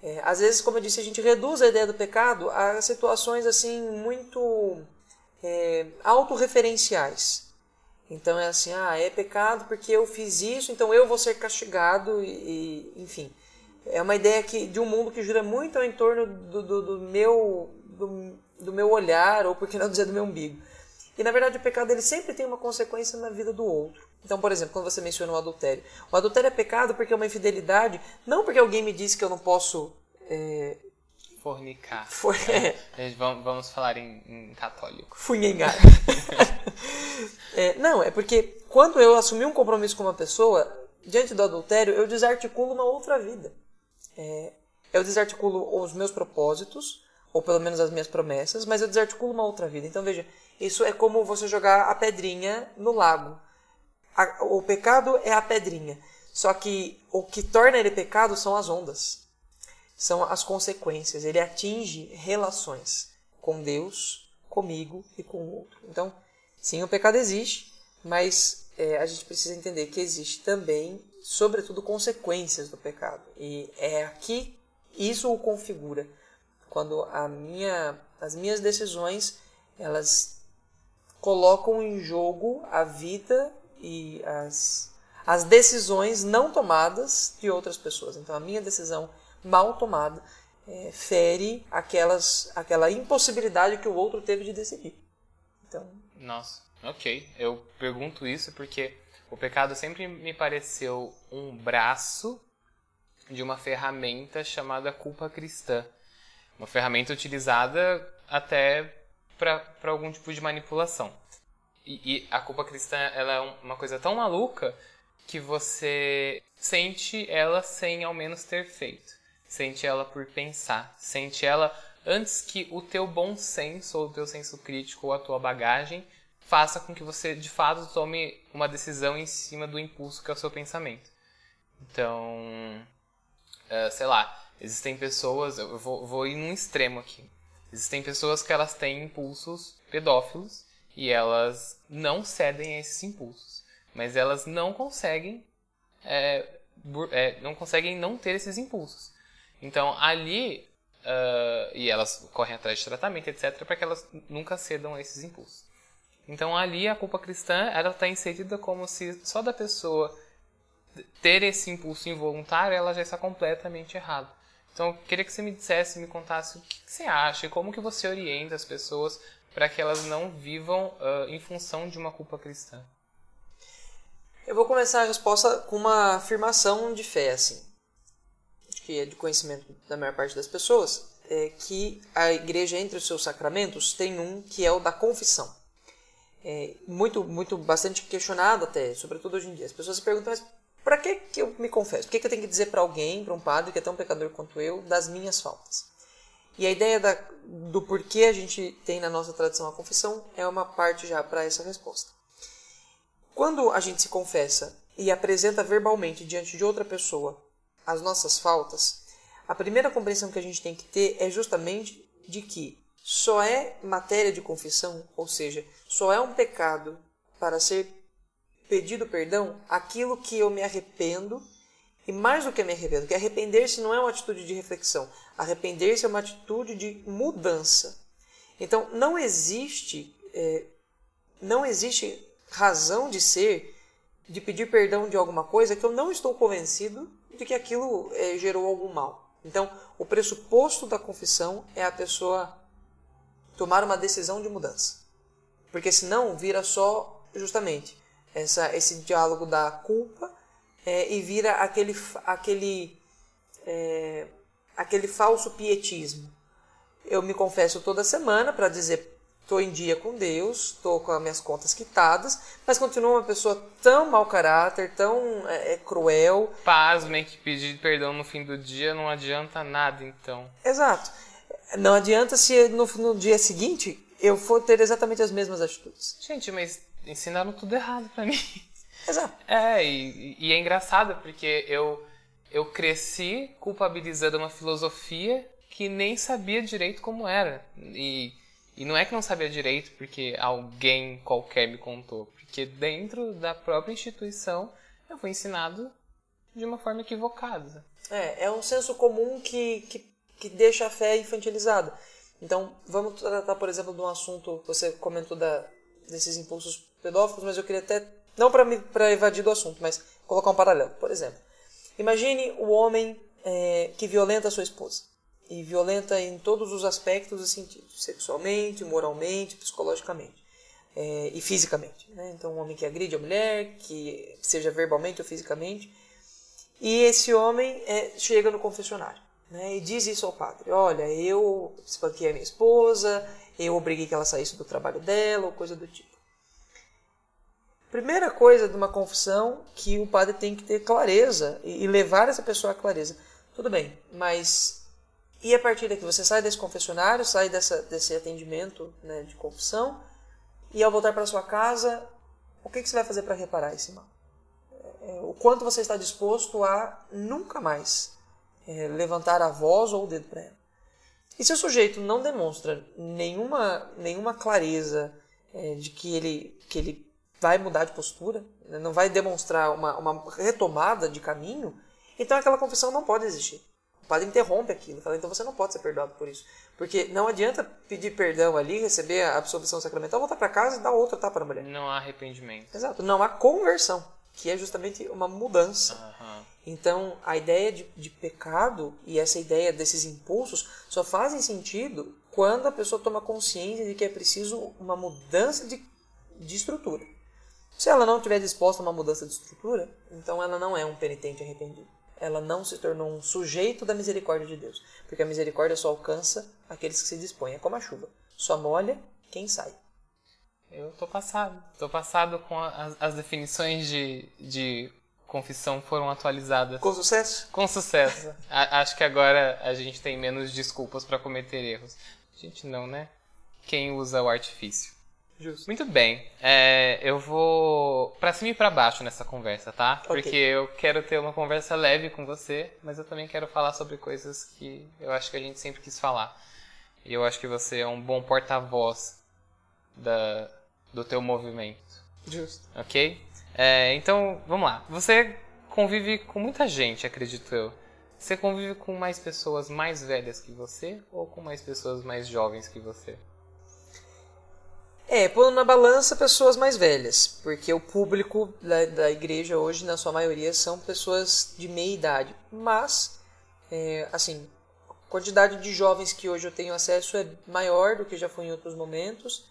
É, às vezes, como eu disse, a gente reduz a ideia do pecado a situações assim muito é, autorreferenciais. Então é assim, ah, é pecado porque eu fiz isso, então eu vou ser castigado e, e enfim. É uma ideia que, de um mundo que gira muito ao entorno do, do, do meu, do, do meu olhar, ou por que não dizer do meu umbigo. E na verdade o pecado ele sempre tem uma consequência na vida do outro. Então, por exemplo, quando você menciona o adultério. O adultério é pecado porque é uma infidelidade, não porque alguém me disse que eu não posso. É... Fornicar. For... É. Vamos falar em, em católico. Funhengar. *laughs* é, não, é porque quando eu assumi um compromisso com uma pessoa, diante do adultério, eu desarticulo uma outra vida. É, eu desarticulo os meus propósitos, ou pelo menos as minhas promessas, mas eu desarticulo uma outra vida. Então veja, isso é como você jogar a pedrinha no lago. A, o pecado é a pedrinha. Só que o que torna ele pecado são as ondas. São as consequências. Ele atinge relações com Deus, comigo e com o outro. Então, sim, o pecado existe, mas é, a gente precisa entender que existe também, sobretudo, consequências do pecado. E é aqui isso o configura. Quando a minha, as minhas decisões elas colocam em jogo a vida e as, as decisões não tomadas de outras pessoas. Então, a minha decisão mal tomada é, fere aquelas, aquela impossibilidade que o outro teve de decidir. Então, Nossa, ok. Eu pergunto isso porque o pecado sempre me pareceu um braço de uma ferramenta chamada culpa cristã. Uma ferramenta utilizada até para algum tipo de manipulação. E, e, a culpa cristã ela é uma coisa tão maluca que você sente ela sem ao menos ter feito. Sente ela por pensar. Sente ela antes que o teu bom senso ou o teu senso crítico ou a tua bagagem faça com que você de fato tome uma decisão em cima do impulso que é o seu pensamento. Então, uh, sei lá, existem pessoas, eu vou, vou ir num extremo aqui. Existem pessoas que elas têm impulsos pedófilos e elas não cedem a esses impulsos, mas elas não conseguem é, é, não conseguem não ter esses impulsos. Então ali uh, e elas correm atrás de tratamento, etc, para que elas nunca cedam a esses impulsos. Então ali a culpa cristã ela está inserida como se só da pessoa ter esse impulso involuntário ela já está completamente errada. Então eu queria que você me dissesse, me contasse o que você acha e como que você orienta as pessoas para que elas não vivam uh, em função de uma culpa cristã. Eu vou começar a resposta com uma afirmação de fé, assim, que é de conhecimento da maior parte das pessoas, é que a igreja entre os seus sacramentos tem um que é o da confissão. É muito, muito, bastante questionado até, sobretudo hoje em dia. As pessoas se perguntam, mas para que, que eu me confesso? Por que, que eu tenho que dizer para alguém, para um padre que é tão pecador quanto eu, das minhas faltas? E a ideia da, do porquê a gente tem na nossa tradição a confissão é uma parte já para essa resposta. Quando a gente se confessa e apresenta verbalmente diante de outra pessoa as nossas faltas, a primeira compreensão que a gente tem que ter é justamente de que só é matéria de confissão, ou seja, só é um pecado para ser pedido perdão aquilo que eu me arrependo e mais do que me arrependo, que arrepender-se não é uma atitude de reflexão, arrepender-se é uma atitude de mudança. Então não existe é, não existe razão de ser de pedir perdão de alguma coisa que eu não estou convencido de que aquilo é, gerou algum mal. Então, o pressuposto da confissão é a pessoa tomar uma decisão de mudança. Porque senão vira só, justamente, essa, esse diálogo da culpa é, e vira aquele, aquele, é, aquele falso pietismo. Eu me confesso toda semana para dizer estou em dia com Deus, estou com as minhas contas quitadas, mas continuo uma pessoa tão mau caráter, tão é, é, cruel. Pasmem que pedir perdão no fim do dia não adianta nada, então. Exato. Não adianta se no, no dia seguinte eu for ter exatamente as mesmas atitudes. Gente, mas ensinaram tudo errado para mim. *laughs* Exato. É, e, e é engraçado porque eu, eu cresci culpabilizando uma filosofia que nem sabia direito como era. E e não é que não sabia direito porque alguém qualquer me contou, porque dentro da própria instituição eu fui ensinado de uma forma equivocada. É, é um senso comum que, que, que deixa a fé infantilizada. Então, vamos tratar, por exemplo, de um assunto, você comentou da, desses impulsos pedófilos, mas eu queria até, não para evadir do assunto, mas colocar um paralelo. Por exemplo, imagine o homem é, que violenta a sua esposa e violenta em todos os aspectos e sentidos, sexualmente, moralmente, psicologicamente é, e fisicamente. Né? Então, um homem que agride a mulher, que seja verbalmente ou fisicamente, e esse homem é, chega no confessionário né? e diz isso ao padre: Olha, eu espanquei a minha esposa, eu obriguei que ela saísse do trabalho dela, ou coisa do tipo. Primeira coisa de uma confissão que o padre tem que ter clareza e levar essa pessoa à clareza. Tudo bem, mas e a partir daqui você sai desse confessionário, sai dessa, desse atendimento né, de confissão, e ao voltar para sua casa, o que, que você vai fazer para reparar esse mal? É, o quanto você está disposto a nunca mais é, levantar a voz ou o dedo para ela. E se o sujeito não demonstra nenhuma, nenhuma clareza é, de que ele, que ele vai mudar de postura, né, não vai demonstrar uma, uma retomada de caminho, então aquela confissão não pode existir. O padre interrompe aquilo, fala, então você não pode ser perdoado por isso. Porque não adianta pedir perdão ali, receber a absolvição sacramental, voltar para casa e dar outra tapa na mulher. Não há arrependimento. Exato, não há conversão, que é justamente uma mudança. Uhum. Então, a ideia de, de pecado e essa ideia desses impulsos só fazem sentido quando a pessoa toma consciência de que é preciso uma mudança de, de estrutura. Se ela não estiver disposta a uma mudança de estrutura, então ela não é um penitente arrependido ela não se tornou um sujeito da misericórdia de Deus. Porque a misericórdia só alcança aqueles que se dispõem. É como a chuva. Só molha quem sai. Eu tô passado. Tô passado com as, as definições de, de confissão foram atualizadas. Com sucesso? Com sucesso. a, acho que agora a gente tem menos desculpas para cometer erros. A gente não, né? Quem usa o artifício. Justo. Muito bem. É, eu vou para cima e para baixo nessa conversa, tá? Okay. Porque eu quero ter uma conversa leve com você, mas eu também quero falar sobre coisas que eu acho que a gente sempre quis falar. E eu acho que você é um bom porta-voz da, do teu movimento. Justo. Ok? É, então, vamos lá. Você convive com muita gente, acredito eu. Você convive com mais pessoas mais velhas que você ou com mais pessoas mais jovens que você? É, pondo na balança pessoas mais velhas, porque o público da, da igreja hoje, na sua maioria, são pessoas de meia idade. Mas, é, assim, a quantidade de jovens que hoje eu tenho acesso é maior do que já foi em outros momentos.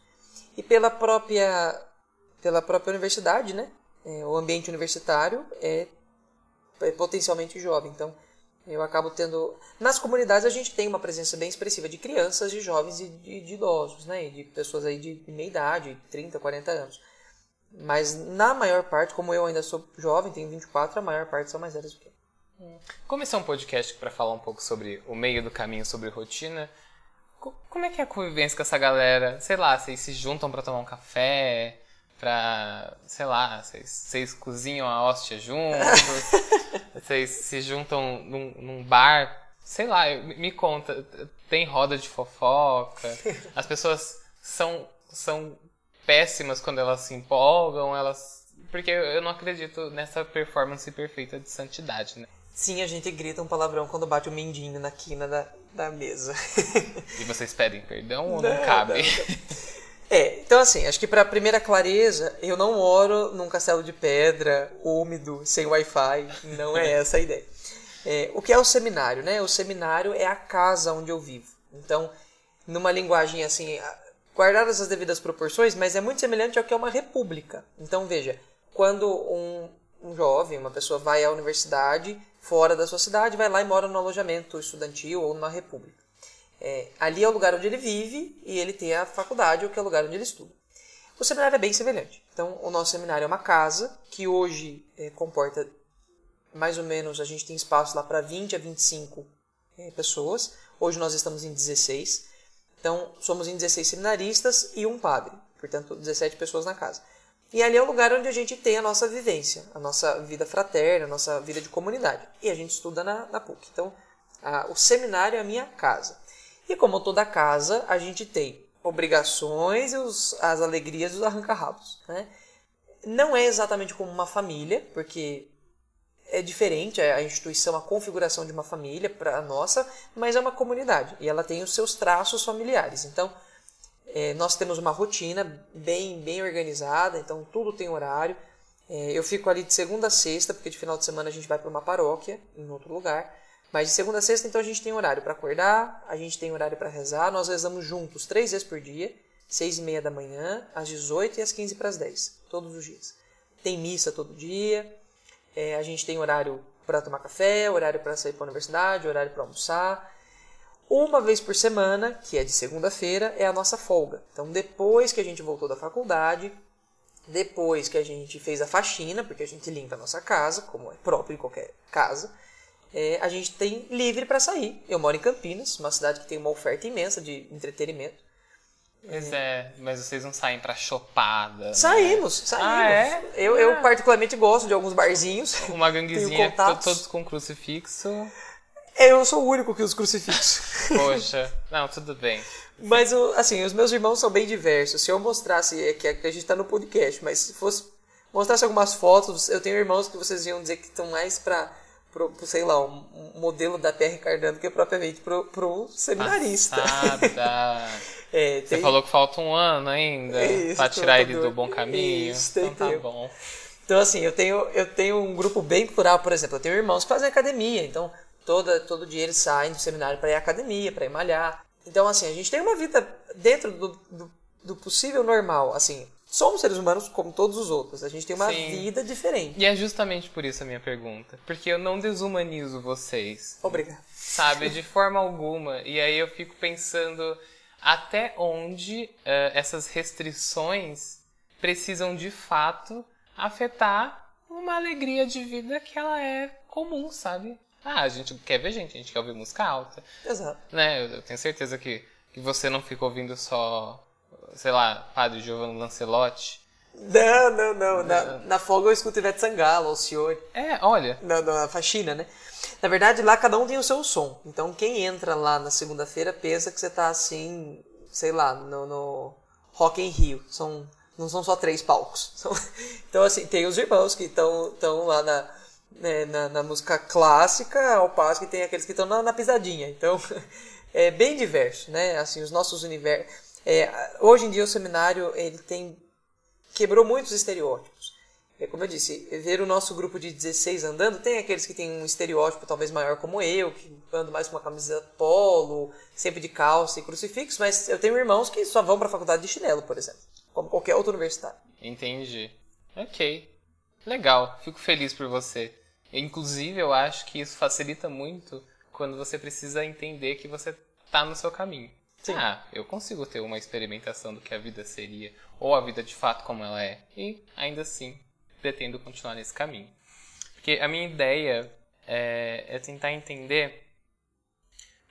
E pela própria, pela própria universidade, né? É, o ambiente universitário é, é potencialmente jovem. Então, eu acabo tendo. Nas comunidades a gente tem uma presença bem expressiva de crianças, de jovens e de, de idosos, né? E de pessoas aí de meia idade, 30, 40 anos. Mas na maior parte, como eu ainda sou jovem, tenho 24, a maior parte são mais velhas do que eu. Como esse é um podcast para falar um pouco sobre o meio do caminho, sobre rotina, como é que é a convivência com essa galera? Sei lá, vocês se juntam para tomar um café, pra, sei lá, vocês, cozinham a hóstia juntos, *laughs* vocês se juntam num, num bar, sei lá, me conta, tem roda de fofoca, *laughs* as pessoas são, são péssimas quando elas se empolgam, elas. Porque eu não acredito nessa performance perfeita de santidade, né? Sim, a gente grita um palavrão quando bate o mendinho na quina da, da mesa. e vocês pedem perdão ou *laughs* não, não cabe? Não, não. É, então assim, acho que para primeira clareza, eu não moro num castelo de pedra, úmido, sem Wi-Fi, não é *laughs* essa a ideia. É, o que é o seminário, né? O seminário é a casa onde eu vivo. Então, numa linguagem assim, guardadas as devidas proporções, mas é muito semelhante ao que é uma república. Então, veja, quando um, um jovem, uma pessoa vai à universidade fora da sua cidade, vai lá e mora no alojamento estudantil ou numa república. É, ali é o lugar onde ele vive e ele tem a faculdade, que é o lugar onde ele estuda. O seminário é bem semelhante. Então, o nosso seminário é uma casa que hoje é, comporta mais ou menos, a gente tem espaço lá para 20 a 25 é, pessoas. Hoje nós estamos em 16. Então, somos em 16 seminaristas e um padre. Portanto, 17 pessoas na casa. E ali é o lugar onde a gente tem a nossa vivência, a nossa vida fraterna, a nossa vida de comunidade. E a gente estuda na, na PUC. Então, a, o seminário é a minha casa. E como toda casa, a gente tem obrigações e os, as alegrias dos arranca-rabos. Né? Não é exatamente como uma família, porque é diferente a instituição, a configuração de uma família para a nossa, mas é uma comunidade e ela tem os seus traços familiares. Então, é, nós temos uma rotina bem, bem organizada, então tudo tem horário. É, eu fico ali de segunda a sexta, porque de final de semana a gente vai para uma paróquia em outro lugar. Mas de segunda a sexta, então, a gente tem horário para acordar, a gente tem horário para rezar. Nós rezamos juntos três vezes por dia, seis e meia da manhã, às 18 e às 15 para as 10, todos os dias. Tem missa todo dia, é, a gente tem horário para tomar café, horário para sair para a universidade, horário para almoçar. Uma vez por semana, que é de segunda-feira, é a nossa folga. Então, depois que a gente voltou da faculdade, depois que a gente fez a faxina, porque a gente limpa a nossa casa, como é próprio em qualquer casa, é, a gente tem livre para sair. Eu moro em Campinas, uma cidade que tem uma oferta imensa de entretenimento. Pois é, mas vocês não saem pra chopada. Né? Saímos, saímos. Ah, é? Eu, eu ah. particularmente gosto de alguns barzinhos. Uma ganguezinha, todos com crucifixo. Eu sou o único que usa crucifixo. *laughs* Poxa, não, tudo bem. Mas, assim, os meus irmãos são bem diversos. Se eu mostrasse, é que a gente tá no podcast, mas se fosse mostrasse algumas fotos, eu tenho irmãos que vocês iam dizer que estão mais pra pro, pro, sei lá, um, modelo da PR Cardano que é propriamente pro, pro seminarista. *laughs* é, tem... Você falou que falta um ano ainda é para tirar ele do bom caminho. Isso, então tá bom. Então assim, eu tenho, eu tenho um grupo bem plural, por exemplo, eu tenho irmãos que fazem academia, então toda, todo dia eles saem do seminário para ir à academia, para ir malhar. Então assim, a gente tem uma vida dentro do, do, do possível normal, assim, somos seres humanos como todos os outros. A gente tem uma Sim. vida diferente. E é justamente por isso a minha pergunta. Porque eu não desumanizo vocês. Obrigado. Sabe, de forma alguma. E aí eu fico pensando até onde uh, essas restrições precisam de fato afetar uma alegria de vida que ela é comum, sabe? Ah, a gente quer ver gente, a gente quer ouvir música alta. Exato. Né? Eu tenho certeza que, que você não fica ouvindo só sei lá, Padre Giovanni Lancelotti. Não, não, não. Na, na folga eu escuto Ivete Sangalo, o senhor. É, olha. Na, na faxina, né? Na verdade, lá cada um tem o seu som. Então, quem entra lá na segunda-feira pensa que você tá assim, sei lá, no, no Rock em Rio. São não são só três palcos. *laughs* São, então, assim, tem os irmãos que estão lá na, né, na, na, música clássica, ao passo que tem aqueles que estão na, na, pisadinha. Então, *laughs* é bem diverso, né? Assim, os nossos universos. É, hoje em dia o seminário ele tem quebrou muitos estereótipos. É como eu disse, ver o nosso grupo de 16 andando, tem aqueles que têm um estereótipo talvez maior como eu, que ando mais com uma camisa polo, sempre de calça e crucifixo, mas eu tenho irmãos que só vão para a faculdade de chinelo, por exemplo, como qualquer outro universitário. Entendi. Ok. Legal, fico feliz por você. Inclusive, eu acho que isso facilita muito quando você precisa entender que você está no seu caminho. Sim. Ah, eu consigo ter uma experimentação do que a vida seria, ou a vida de fato como ela é, e ainda assim pretendo continuar nesse caminho. Porque a minha ideia é, é tentar entender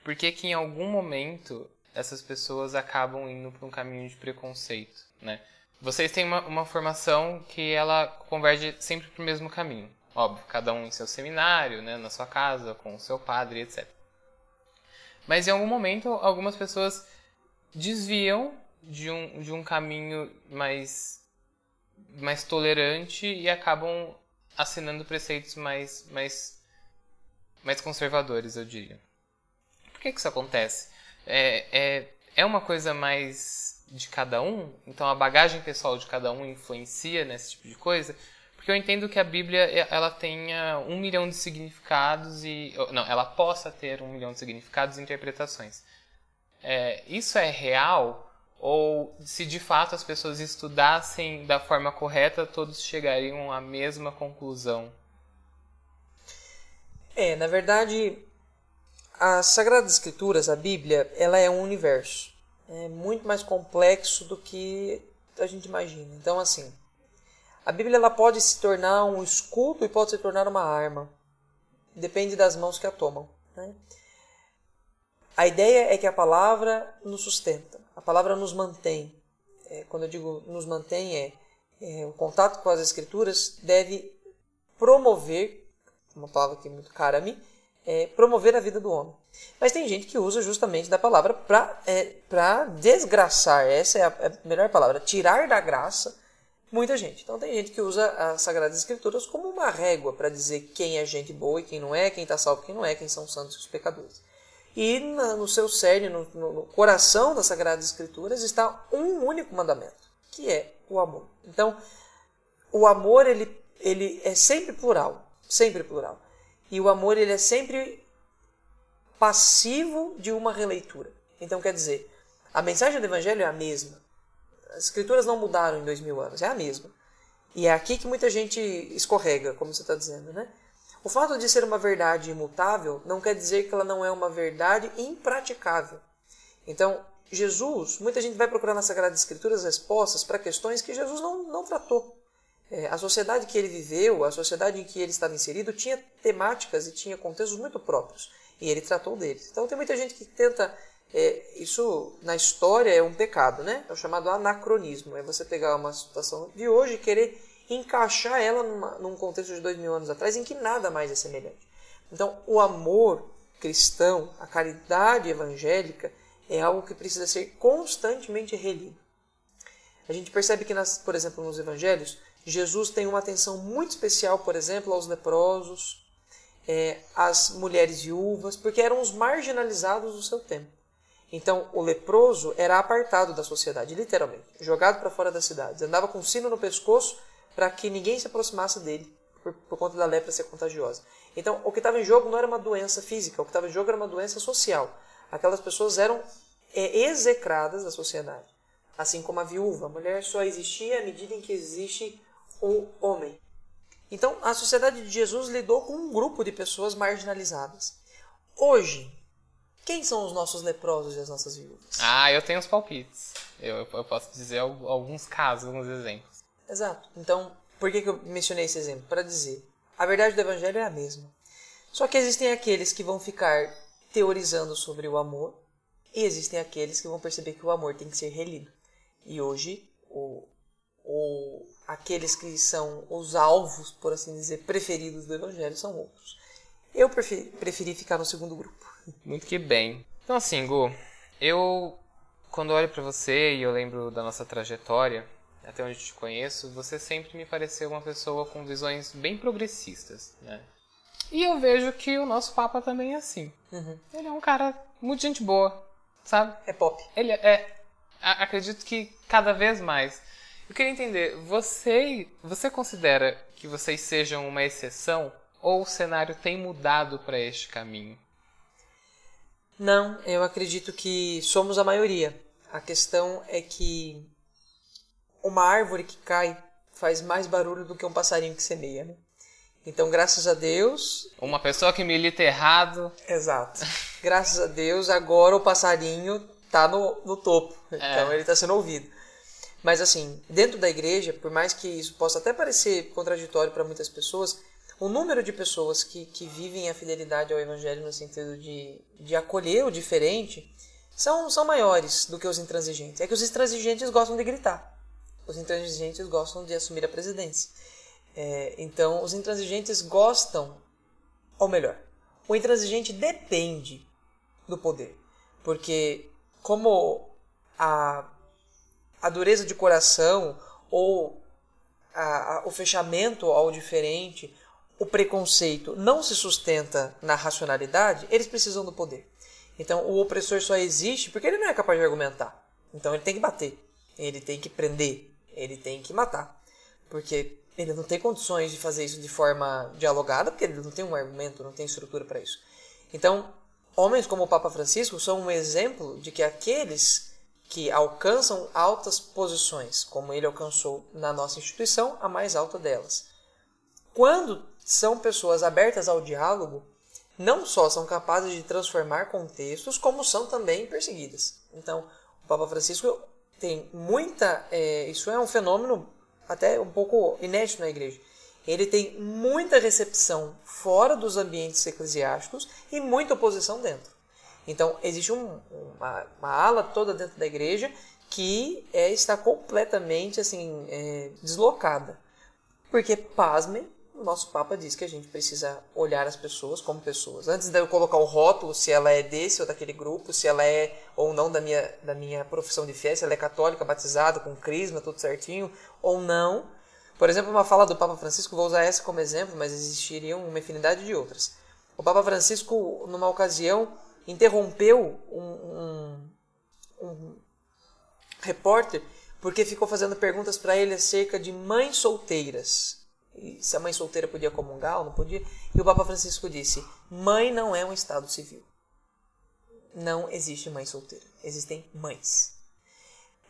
por que, que em algum momento essas pessoas acabam indo para um caminho de preconceito, né? Vocês têm uma, uma formação que ela converge sempre para o mesmo caminho. Óbvio, cada um em seu seminário, né, na sua casa, com o seu padre, etc. Mas em algum momento, algumas pessoas desviam de um, de um caminho mais mais tolerante e acabam assinando preceitos mais, mais, mais conservadores, eu diria. Por que, que isso acontece? É, é, é uma coisa mais de cada um? Então a bagagem pessoal de cada um influencia nesse tipo de coisa? Porque eu entendo que a Bíblia ela tenha um milhão de significados e. Não, ela possa ter um milhão de significados e interpretações. É, isso é real? ou se de fato as pessoas estudassem da forma correta, todos chegariam à mesma conclusão? É, na verdade, as Sagradas Escrituras, a Bíblia, ela é um universo. É muito mais complexo do que a gente imagina. Então, assim, a Bíblia ela pode se tornar um escudo e pode se tornar uma arma. Depende das mãos que a tomam. Né? A ideia é que a palavra nos sustenta. A palavra nos mantém. É, quando eu digo nos mantém, é, é, o contato com as escrituras deve promover, uma palavra que é muito cara a mim, é, promover a vida do homem. Mas tem gente que usa justamente da palavra para é, desgraçar, essa é é a melhor palavra, tirar da graça muita gente. Então tem gente que usa as Sagradas Escrituras como uma régua para dizer quem é gente boa e quem não é, quem está salvo e quem não é, quem são santos e os pecadores. E na, no seu cerne, no, no, coração das Sagradas Escrituras, está um único mandamento, que é o amor. Então, o amor ele, ele é sempre plural, sempre plural. E o amor ele é sempre passivo de uma releitura. Então, quer dizer, a mensagem do Evangelho é a mesma. As Escrituras não mudaram em dois mil anos, é a mesma. E é aqui que muita gente escorrega, como você está dizendo, né? O fato de ser uma verdade imutável não quer dizer que ela não é uma verdade impraticável. Então, Jesus, muita gente vai procurar nas Sagradas Escrituras respostas para questões que Jesus não, não tratou. É, a sociedade que ele viveu, a sociedade em que ele estava inserido, tinha temáticas e tinha contextos muito próprios. E ele tratou deles. Então, tem muita gente que tenta. É, isso na história é um pecado, né? É o chamado anacronismo. É você pegar uma situação de hoje e querer encaixar ela numa, num contexto de dois mil anos atrás em que nada mais é semelhante. Então, o amor cristão, a caridade evangélica, é algo que precisa ser constantemente relido. A gente percebe que, nas, por exemplo, nos evangelhos, Jesus tem uma atenção muito especial, por exemplo, aos leprosos, é, às mulheres viúvas, porque eram os marginalizados do seu tempo. Então, o leproso era apartado da sociedade, literalmente, jogado para fora das cidades. Andava com um sino no pescoço para que ninguém se aproximasse dele por, por, conta da lepra ser contagiosa. Então, o que estava em jogo não era uma doença física, o que estava em jogo era uma doença social. Aquelas pessoas eram é, execradas da sociedade. Assim como a viúva, a mulher só existia à medida em que existe o homem. Então, a sociedade de Jesus lidou com um grupo de pessoas marginalizadas. Hoje, quem são os nossos leprosos e as nossas viúvas? Ah, eu tenho os palpites. Eu, eu posso dizer alguns casos, alguns exemplos. Exato. Então, por que, que eu mencionei esse exemplo? Para dizer, a verdade do Evangelho é a mesma. Só que existem aqueles que vão ficar teorizando sobre o amor e existem aqueles que vão perceber que o amor tem que ser relido. E hoje, o, o, aqueles que são os alvos, por assim dizer, preferidos do Evangelho são outros. Eu preferi, preferi ficar no segundo grupo. Muito que bem. Então, assim, Gu, eu, quando olho para você e eu lembro da nossa trajetória, até onde te conheço, você sempre me pareceu uma pessoa com visões bem progressistas, né? E eu vejo que o nosso Papa também é assim. Uhum. Ele é um cara muito gente boa, sabe? É pop. Ele é. a- acredito que cada vez mais. Eu queria entender, você, você considera que vocês sejam uma exceção ou o cenário tem mudado para este caminho? Não, eu acredito que somos a maioria. A questão é que uma árvore que cai faz mais barulho do que um passarinho que semeia, né? Então, graças a Deus, Uma pessoa que milita errado. Exato. *laughs* Graças a Deus, agora o passarinho tá no, no topo. Então ele está sendo ouvido. Mas assim, dentro da igreja, por mais que isso possa até parecer contraditório para muitas pessoas, o número de pessoas que, que vivem a fidelidade ao evangelho no sentido de, de acolher o diferente são, são maiores do que os intransigentes. É que os intransigentes gostam de gritar. Os intransigentes gostam de assumir a presidência. É, então, os intransigentes gostam ou melhor, o intransigente depende do poder. Porque, como a, a dureza de coração ou a- a- o fechamento ao diferente, o preconceito não se sustenta na racionalidade, eles precisam do poder. Então, o opressor só existe porque ele não é capaz de argumentar. Então, ele tem que bater, ele tem que prender, ele tem que matar. Porque ele não tem condições de fazer isso de forma dialogada, porque ele não tem um argumento, não tem estrutura para isso. Então, homens como o Papa Francisco são um exemplo de que aqueles que alcançam altas posições, como ele alcançou na nossa instituição, a mais alta delas. Quando são pessoas abertas ao diálogo, não só são capazes de transformar contextos, como são também perseguidas. Então, o Papa Francisco tem muita. é, isso é um fenômeno até um pouco inédito na igreja. Ele tem muita recepção fora dos ambientes eclesiásticos e muita oposição dentro. Então, existe um- uma, uma ala toda dentro da igreja que é, está completamente assim é, deslocada. Porque, pasmem, o nosso Papa diz que a gente precisa olhar as pessoas como pessoas. Antes de eu colocar o rótulo, se ela é desse ou daquele grupo, se ela é ou não da minha, da minha profissão de fé, se ela é católica, batizada, com crisma, tudo certinho, ou não. Por exemplo, uma fala do Papa Francisco, vou usar essa como exemplo, mas existiriam uma infinidade de outras. O Papa Francisco, numa ocasião, interrompeu um, um, um repórter porque ficou fazendo perguntas para ele acerca de mães solteiras. Se a mãe solteira podia comungar ou não podia. E o Papa Francisco disse: mãe não é um estado civil. Não existe mãe solteira. Existem mães.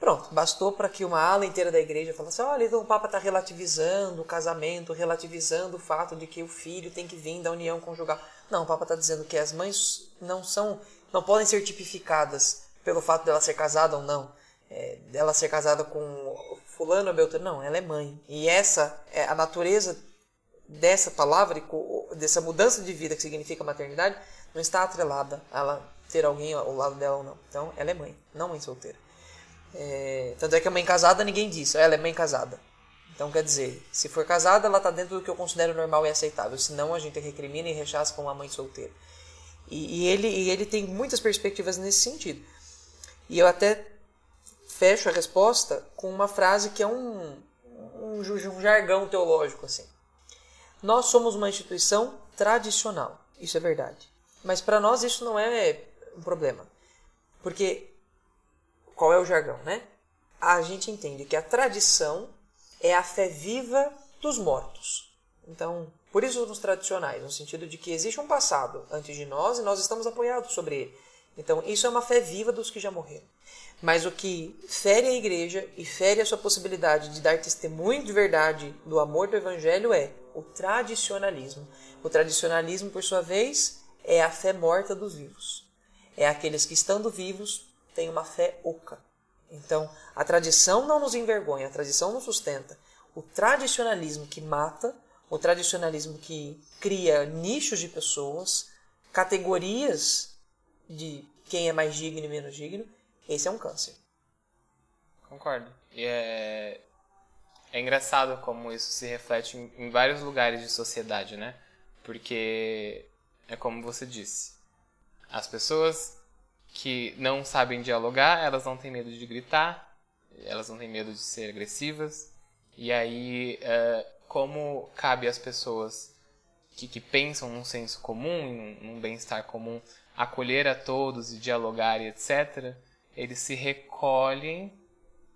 Pronto, bastou para que uma ala inteira da igreja falasse: olha, então o Papa está relativizando o casamento, relativizando o fato de que o filho tem que vir da união conjugal. Não, o Papa está dizendo que as mães não são, não podem ser tipificadas pelo fato dela ser casada ou não, é, dela ser casada com fulano beltrano. Não, ela é mãe. E essa é a natureza dessa palavra, dessa mudança de vida que significa maternidade, não está atrelada a ela ter alguém ao lado dela ou não. Então, ela é mãe, não mãe solteira. É, tanto é que a mãe casada ninguém diz, ela é mãe casada. Então quer dizer, se for casada, ela está dentro do que eu considero normal e aceitável. Senão a gente recrimina e rechaça com uma mãe solteira. E, e ele, e ele tem muitas perspectivas nesse sentido. E eu até fecho a resposta com uma frase que é um, um, um jargão teológico assim. Nós somos uma instituição tradicional, isso é verdade. Mas para nós isso não é um problema. Porque qual é o jargão, né? A gente entende que a tradição é a fé viva dos mortos. Então, por isso os tradicionais, no sentido de que existe um passado antes de nós e nós estamos apoiados sobre ele. Então, isso é uma fé viva dos que já morreram. Mas o que fere a igreja e fere a sua possibilidade de dar testemunho de verdade do amor do evangelho é o tradicionalismo. O tradicionalismo, por sua vez, é a fé morta dos vivos. É aqueles que, estando vivos, têm uma fé oca. Então, a tradição não nos envergonha, a tradição nos sustenta. O tradicionalismo que mata, o tradicionalismo que cria nichos de pessoas, categorias de quem é mais digno e menos digno, esse é um câncer. Concordo. E é, é engraçado como isso se reflete em, vários lugares de sociedade, né? Porque é como você disse. As pessoas que não sabem dialogar, elas não têm medo de gritar, elas não têm medo de ser agressivas. E aí, uh, como cabe às pessoas que, que pensam num senso comum, num, num bem-estar comum, acolher a todos e dialogar e etc., eles se recolhem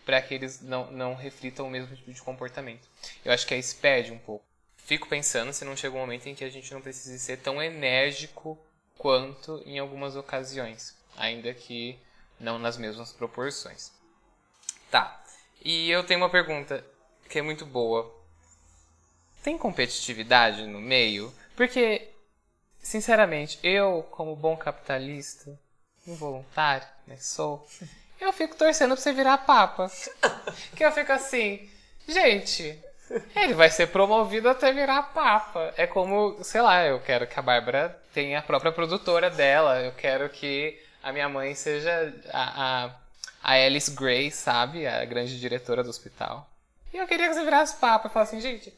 para que eles não, não reflitam o mesmo tipo de comportamento. Eu acho que aí se perde um pouco. Fico pensando se não chega um momento em que a gente não precise ser tão enérgico quanto em algumas ocasiões, ainda que não nas mesmas proporções. Tá. E eu tenho uma pergunta que é muito boa. Tem competitividade no meio? Porque, sinceramente, eu, como bom capitalista, involuntário, né, sou, *laughs* eu fico torcendo pra você virar papa. que eu fico assim, gente, ele vai ser promovido até virar papa. É como, sei lá, eu quero que a Bárbara tenha a própria produtora dela, eu quero que a minha mãe seja a, a, a Alice Gray, sabe? A grande diretora do hospital. E eu queria que você virasse papa. Eu falo assim, gente,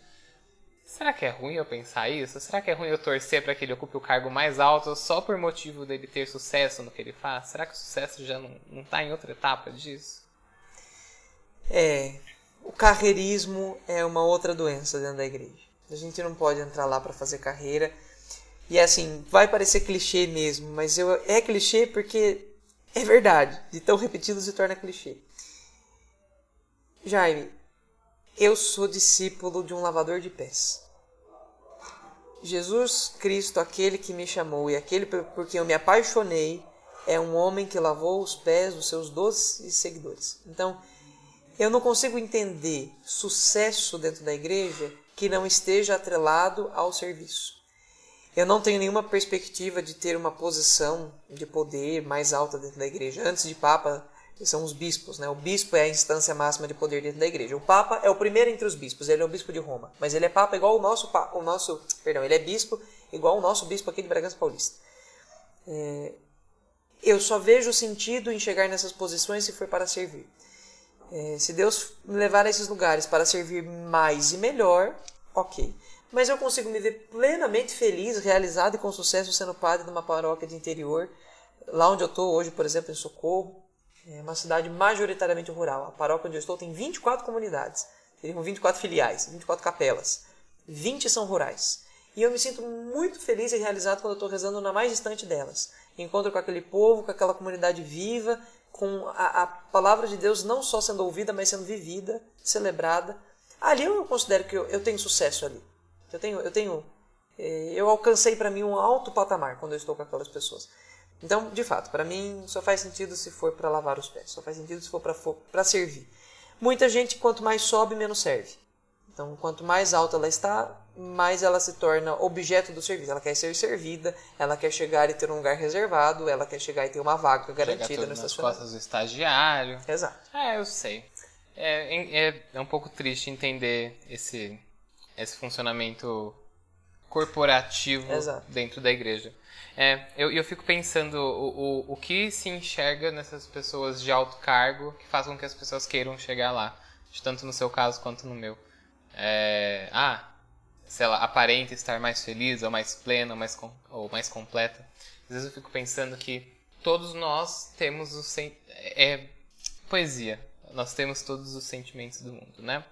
será que é ruim eu pensar isso? Será que é ruim eu torcer para que ele ocupe o cargo mais alto só por motivo dele ter sucesso no que ele faz? Será que o sucesso já não, não tá em outra etapa disso? É, o carreirismo é uma outra doença dentro da igreja. A gente não pode entrar lá para fazer carreira e é assim, vai parecer clichê mesmo, mas eu, é clichê porque é verdade. De tão repetido se torna clichê. Jaime, eu sou discípulo de um lavador de pés. Jesus Cristo, aquele que me chamou e aquele por quem eu me apaixonei, é um homem que lavou os pés dos seus doces seguidores. Então, eu não consigo entender sucesso dentro da igreja que não esteja atrelado ao serviço. Eu não tenho nenhuma perspectiva de ter uma posição de poder mais alta dentro da igreja. Antes de Papa, são os bispos, né? O bispo é a instância máxima de poder dentro da igreja. O Papa é o primeiro entre os bispos, ele é o bispo de Roma, mas ele é Papa igual o nosso, o nosso, perdão, ele é bispo igual o nosso bispo aqui de Bragança Paulista. É, eu só vejo sentido em chegar nessas posições se for para servir. É, se Deus me levar a esses lugares para servir mais e melhor, ok mas eu consigo me ver plenamente feliz, realizado e com sucesso sendo padre de uma paróquia de interior. Lá onde eu estou hoje, por exemplo, em Socorro, é uma cidade majoritariamente rural. A paróquia onde eu estou tem 24 comunidades, teriam 24 filiais, 24 capelas. 20 são rurais. E eu me sinto muito feliz e realizado quando eu estou rezando na mais distante delas. Encontro com aquele povo, com aquela comunidade viva, com a, a palavra de Deus não só sendo ouvida, mas sendo vivida, celebrada. Ali eu considero que eu, eu tenho sucesso ali. Eu tenho, eu tenho, eh, eu alcancei para mim um alto patamar quando eu estou com aquelas pessoas. Então, de fato, para mim só faz sentido se for para lavar os pés, só faz sentido se for para servir. Muita gente, quanto mais sobe, menos serve. Então, quanto mais alta ela está, mais ela se torna objeto do serviço. Ela quer ser servida, ela quer chegar e ter um lugar reservado, ela quer chegar e ter uma vaga garantida no estacionamento. costas do estagiário. Exato. É, eu sei. É, é, é um pouco triste entender esse esse funcionamento corporativo Exato. dentro da igreja. É, eu, eu fico pensando o, o, o que se enxerga nessas pessoas de alto cargo que fazem com que as pessoas queiram chegar lá, tanto no seu caso quanto no meu. É, ah, sei lá, aparenta estar mais feliz, ou mais plena, ou mais, ou mais completa. Às vezes eu fico pensando que todos nós temos o sen é poesia. Nós temos todos os sentimentos do mundo, né?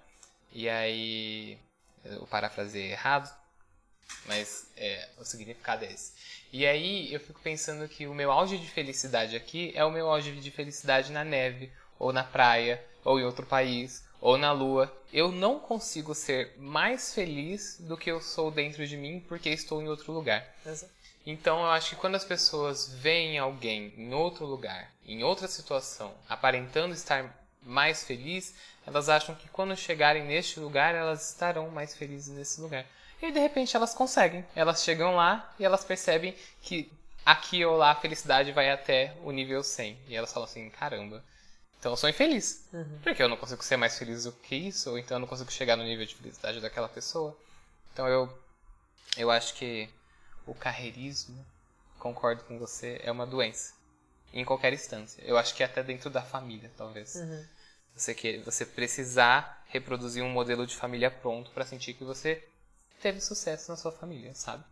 E aí o parafraseei errado, mas é, o significado é esse. E aí eu fico pensando que o meu auge de felicidade aqui é o meu auge de felicidade na neve, ou na praia, ou em outro país, ou na lua. Eu não consigo ser mais feliz do que eu sou dentro de mim porque estou em outro lugar. Exato. Então eu acho que quando as pessoas veem alguém em outro lugar, em outra situação, aparentando estar mais feliz, elas acham que quando chegarem neste lugar, elas estarão mais felizes nesse lugar. E de repente elas conseguem. Elas chegam lá e elas percebem que aqui ou lá a felicidade vai até o nível 100. E elas falam assim: caramba, então eu sou infeliz. Uhum. Porque eu não consigo ser mais feliz do que isso, ou então eu não consigo chegar no nível de felicidade daquela pessoa. Então eu, eu acho que o carreirismo, concordo com você, é uma doença. Em qualquer instância. Eu acho que até dentro da família, talvez. Uhum. Você, quer, você precisar reproduzir um modelo de família pronto para sentir que você teve sucesso na sua família, sabe?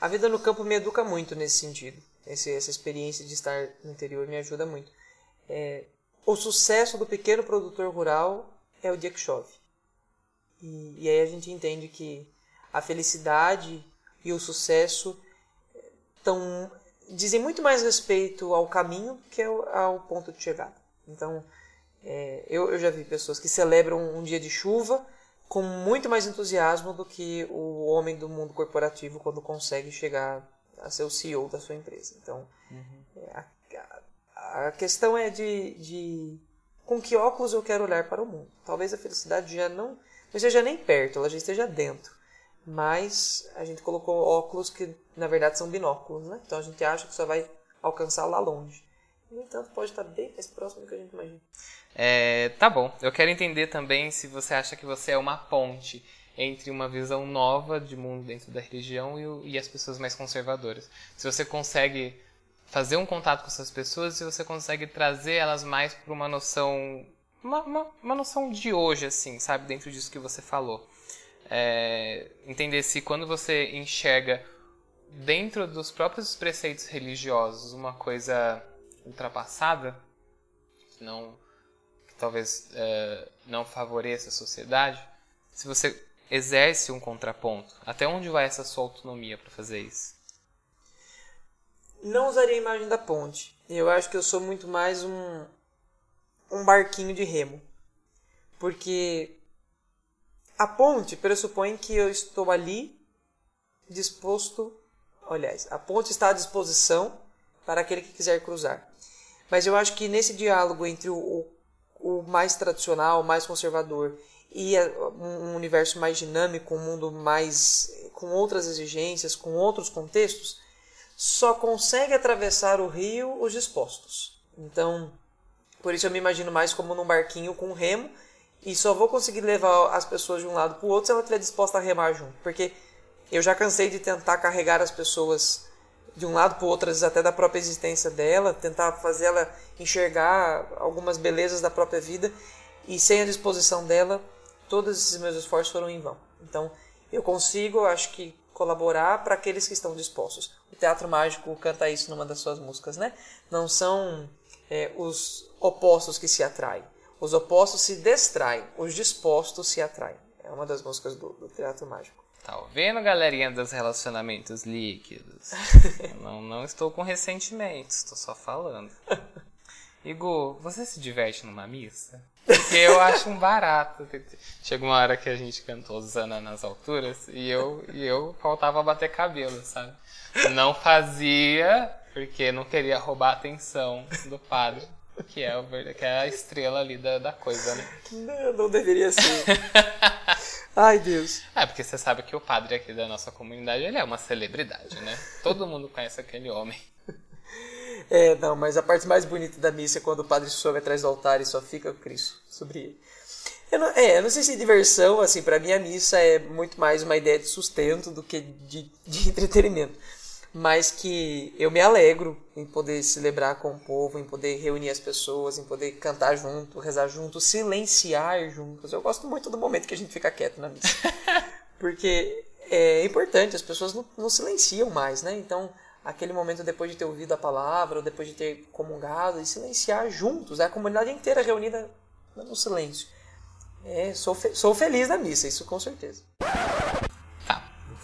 A vida no campo me educa muito nesse sentido. Esse, essa experiência de estar no interior me ajuda muito. É, o sucesso do pequeno produtor rural é o dia que chove. E, e aí a gente entende que a felicidade e o sucesso tão, dizem muito mais respeito ao caminho que ao, ao ponto de chegada. Então, é, eu, eu já vi pessoas que celebram um dia de chuva com muito mais entusiasmo do que o homem do mundo corporativo quando consegue chegar a ser o CEO da sua empresa. Então, uhum. a, a, a, questão é de, de com que óculos eu quero olhar para o mundo. Talvez a felicidade já não, não esteja nem perto, ela já esteja dentro. Mas a gente colocou óculos que na verdade são binóculos, né? Então a gente acha que só vai alcançar lá longe. No entanto, pode estar bem mais próximo do que a gente imagina. É, tá bom. Eu quero entender também se você acha que você é uma ponte entre uma visão nova de mundo dentro da religião e, e as pessoas mais conservadoras. Se você consegue fazer um contato com essas pessoas, se você consegue trazer elas mais para uma noção, uma, uma, uma, noção de hoje, assim, sabe, dentro disso que você falou. É, entender se quando você enxerga dentro dos próprios preceitos religiosos uma coisa ultrapassada, não talvez é, não favoreça a sociedade, se você exerce um contraponto, até onde vai essa sua autonomia para fazer isso? Não usaria a imagem da ponte. Eu acho que eu sou muito mais um, um barquinho de remo. Porque a ponte pressupõe que eu estou ali disposto. Aliás, a ponte está à disposição para aquele que quiser cruzar. Mas eu acho que nesse diálogo entre o, o mais tradicional, o mais conservador e um universo mais dinâmico, um mundo mais com outras exigências, com outros contextos, só consegue atravessar o rio os dispostos. Então, por isso eu me imagino mais como num barquinho com remo e só vou conseguir levar as pessoas de um lado para o outro se ela estiver disposta a remar junto, porque eu já cansei de tentar carregar as pessoas de um lado para o outro, às vezes até da própria existência dela, tentar fazer ela enxergar algumas belezas da própria vida e sem a disposição dela, todos esses meus esforços foram em vão. Então, eu consigo, acho que colaborar para aqueles que estão dispostos. O Teatro Mágico canta isso numa das suas músicas, né? Não são é, os opostos que se atraem. Os opostos se distraem, os dispostos se atraem. É uma das músicas do, do Teatro Mágico. Tá ouvindo, galerinha dos relacionamentos líquidos? *laughs* não, não estou com ressentimentos, estou só falando. Igor, você se diverte numa missa? Porque eu acho um barato. Chega uma hora que a gente cantou Zana nas alturas e eu, e eu faltava bater cabelo, sabe? Não fazia porque não queria roubar a atenção do padre, que é, o, que é a estrela ali da, da coisa, né? Não, não deveria ser. Ai, Deus. É, porque você sabe que o padre aqui da nossa comunidade, ele é uma celebridade, né? Todo mundo conhece aquele homem. É, não, mas a parte mais bonita da missa é quando o padre sobe atrás do altar e só fica o Cristo sobre ele. Eu não, é, eu não sei se diversão, assim, para mim a missa é muito mais uma ideia de sustento do que de, de entretenimento mas que eu me alegro em poder celebrar com o povo, em poder reunir as pessoas, em poder cantar junto, rezar junto, silenciar juntos. Eu gosto muito do momento que a gente fica quieto na missa. *laughs* Porque é importante, as pessoas não, não silenciam mais, né? Então, aquele momento depois de ter ouvido a palavra, ou depois de ter comungado, e silenciar juntos, é a comunidade inteira reunida no silêncio. É, sou, fe sou feliz na missa, isso com certeza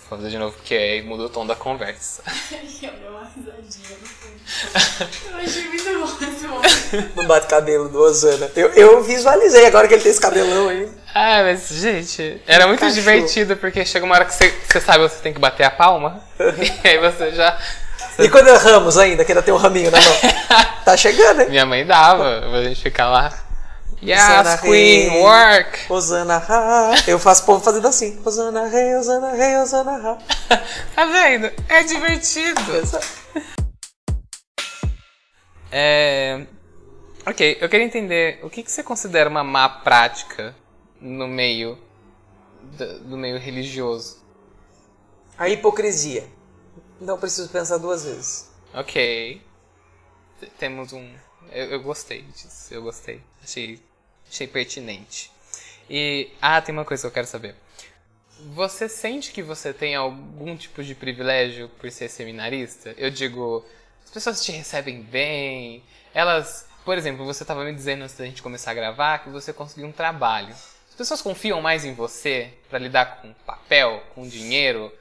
fazer de novo, porque aí muda o tom da conversa. *laughs* eu dei uma risadinha no. *laughs* Eu achei muito bom esse momento. Não bate cabelo do Osana. Eu, eu visualizei agora que ele tem esse cabelão aí. Ah, mas, gente, era muito Cachorro. divertido, porque chega uma hora que você, você sabe você tem que bater a palma. *laughs* e aí você já. E quando erramos ainda, que ainda tem um raminho na mão? tá chegando, hein? Minha mãe dava, pra gente ficar lá. Yes, Queen, work! Osana Ha. Eu faço o povo fazendo assim. Osana Rei, Osana Rei, Osana Ha. *laughs* tá vendo? É divertido. É... Ok, eu queria entender o que, que você considera uma má prática no meio do, do meio religioso. A hipocrisia. Não preciso pensar duas vezes. Ok. Temos um. Eu, eu gostei disso, eu gostei. Achei Achei pertinente. E, ah, tem uma coisa que eu quero saber. Você sente que você tem algum tipo de privilégio por ser seminarista? Eu digo, as pessoas te recebem bem, elas por exemplo, você estava me dizendo antes da gente começar a gravar que você conseguiu um trabalho. As pessoas confiam mais em você para lidar com papel, com dinheiro?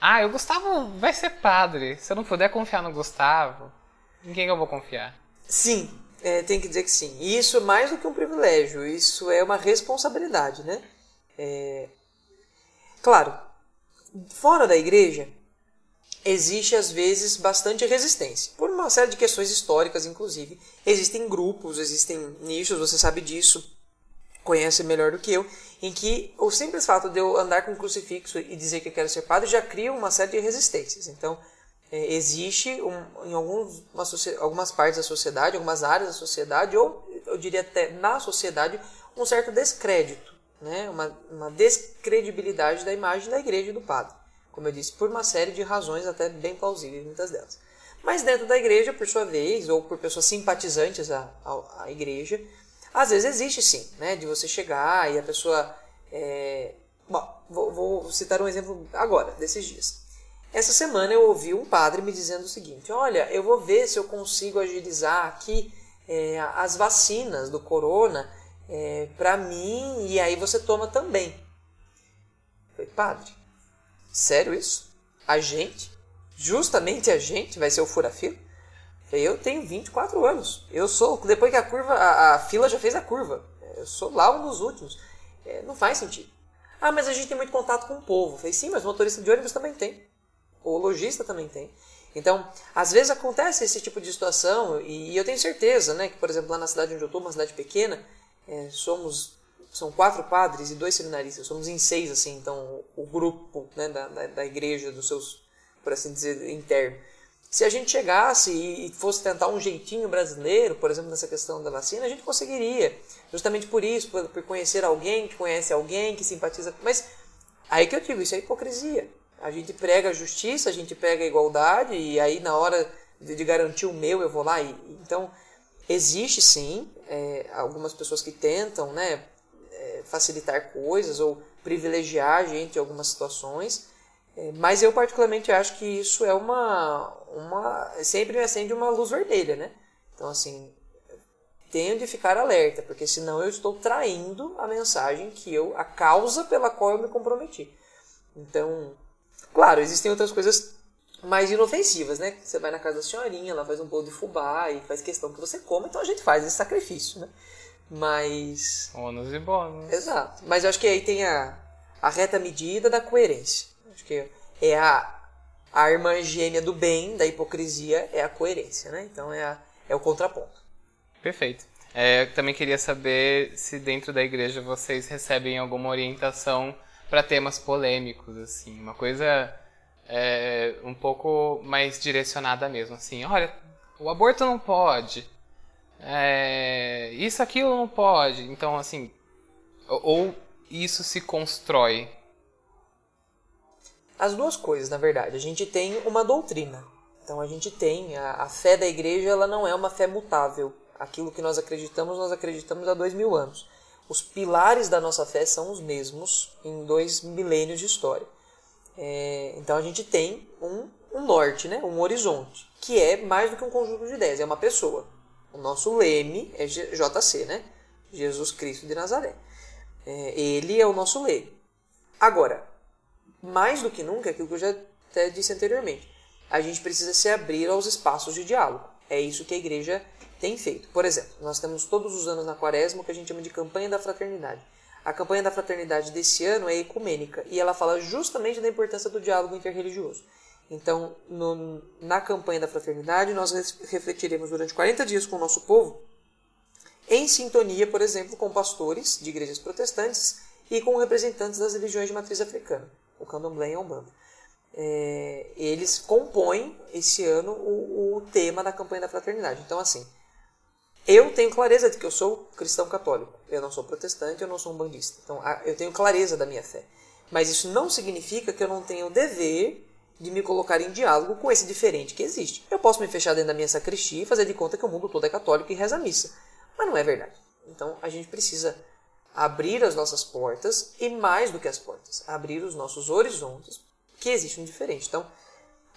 Ah, o Gustavo vai ser padre. Se eu não puder confiar no Gustavo, em quem eu vou confiar? Sim, é, tem que dizer que sim. E isso é mais do que um privilégio, isso é uma responsabilidade, né? É... Claro, fora da igreja, existe às vezes bastante resistência, por uma série de questões históricas, inclusive. Existem grupos, existem nichos, você sabe disso, conhece melhor do que eu, em que o simples fato de eu andar com um crucifixo e dizer que eu quero ser padre já cria uma série de resistências. Então, existe um, em algumas partes da sociedade, algumas áreas da sociedade, ou eu diria até na sociedade, um certo descrédito, né? uma, uma descredibilidade da imagem da igreja e do padre como eu disse, por uma série de razões até bem plausíveis, muitas delas. Mas dentro da igreja, por sua vez, ou por pessoas simpatizantes à, à, à igreja, às vezes existe sim, né, de você chegar e a pessoa. É... Bom, vou, vou citar um exemplo agora, desses dias. Essa semana eu ouvi um padre me dizendo o seguinte: Olha, eu vou ver se eu consigo agilizar aqui é, as vacinas do corona é, para mim e aí você toma também. Eu falei, padre, Sério isso? A gente? Justamente a gente vai ser o fura-fila? Eu tenho 24 anos. Eu sou, depois que a curva, a, a, fila já fez a curva. Eu sou lá um dos últimos. É, não faz sentido. Ah, mas a gente tem muito contato com o povo. Eu falei, sim, mas o motorista de ônibus também tem. O lojista também tem. Então, às vezes acontece esse tipo de situação e, e eu tenho certeza, né, que, por exemplo, lá na cidade onde eu estou, uma cidade pequena, é, somos são quatro padres e dois seminaristas, somos em seis, assim, então o grupo né, da, da, da igreja, dos seus, por assim dizer, interno. Se a gente chegasse e fosse tentar um jeitinho brasileiro, por exemplo, nessa questão da vacina, a gente conseguiria. Justamente por isso, por, por conhecer alguém que conhece alguém, que simpatiza. Mas aí que eu digo, isso é hipocrisia. A gente prega a justiça, a gente prega a igualdade, e aí na hora de, garantir o meu, eu vou lá. E, então, existe sim é, algumas pessoas que tentam, né, facilitar coisas ou privilegiar a gente em algumas situações. É, mas eu particularmente acho que isso é uma, uma sempre me acende uma luz vermelha, né? Então assim, tenho de ficar alerta, porque senão eu estou traindo a mensagem que eu, a causa pela qual eu me comprometi. Então, claro, existem outras coisas mais inofensivas, né? Você vai na casa da senhorinha, ela faz um bolo de fubá e faz questão que você coma, então a gente faz esse sacrifício, né? Mas. Ônus e bônus. Exato. Mas eu acho que aí tem a, a reta medida da coerência. Acho que é a, a irmã gêmea do bem, da hipocrisia, é a coerência, né? Então é, a, é o contraponto. Perfeito. É, eu também queria saber se dentro da igreja vocês recebem alguma orientação para temas polêmicos, assim, uma coisa é, um pouco mais direcionada mesmo, assim, olha, o aborto não pode, é, isso, aquilo não pode. Então, assim, ou isso se constrói? As duas coisas, na verdade. A gente tem uma doutrina. Então, a gente tem a, a fé da igreja, ela não é uma fé mutável. Aquilo que nós acreditamos, nós acreditamos há dois mil anos. Os pilares da nossa fé são os mesmos em dois milênios de história. É, então, a gente tem um, um norte, né? um horizonte, que é mais do que um conjunto de ideias, é uma pessoa. O nosso leme é JC, né? Jesus Cristo de Nazaré. É, ele é o nosso leme. Agora, mais do que nunca, é aquilo que eu já até disse anteriormente, a gente precisa se abrir aos espaços de diálogo. É isso que a igreja tem feito. Por exemplo, nós temos todos os anos na quaresma o que a gente chama de campanha da fraternidade. A campanha da fraternidade desse ano é ecumênica e ela fala justamente da importância do diálogo interreligioso. Então, no, na campanha da fraternidade, nós refletiremos durante 40 dias com o nosso povo, em sintonia, por exemplo, com pastores de igrejas protestantes e com representantes das religiões de matriz africana, o candomblé e a umbanda. É, eles compõem esse ano o, o tema da campanha da fraternidade. Então, assim, eu tenho clareza de que eu sou cristão católico. Eu não sou protestante, eu não sou um bandista. Então, eu tenho clareza da minha fé. Mas isso não significa que eu não tenho o dever de me colocar em diálogo com esse diferente que existe. Eu posso me fechar dentro da minha sacristia e fazer de conta que o mundo todo é católico e reza a missa. Mas não é verdade. Então a gente precisa abrir as nossas portas e mais do que as portas, abrir os nossos horizontes que existe um diferente. Então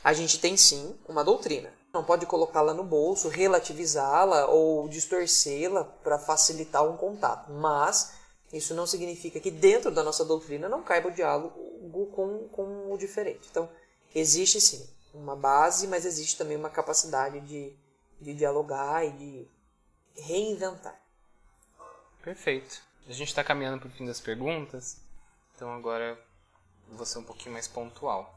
a gente tem sim uma doutrina. Não pode colocá-la no bolso, relativizá-la ou distorcê-la para facilitar um contato. Mas isso não significa que dentro da nossa doutrina não caiba o diálogo com, com o diferente. Então, existe sim uma base, mas existe também uma capacidade de, de dialogar e de reinventar. Perfeito. A gente está caminhando para o fim das perguntas, então agora vou ser um pouquinho mais pontual.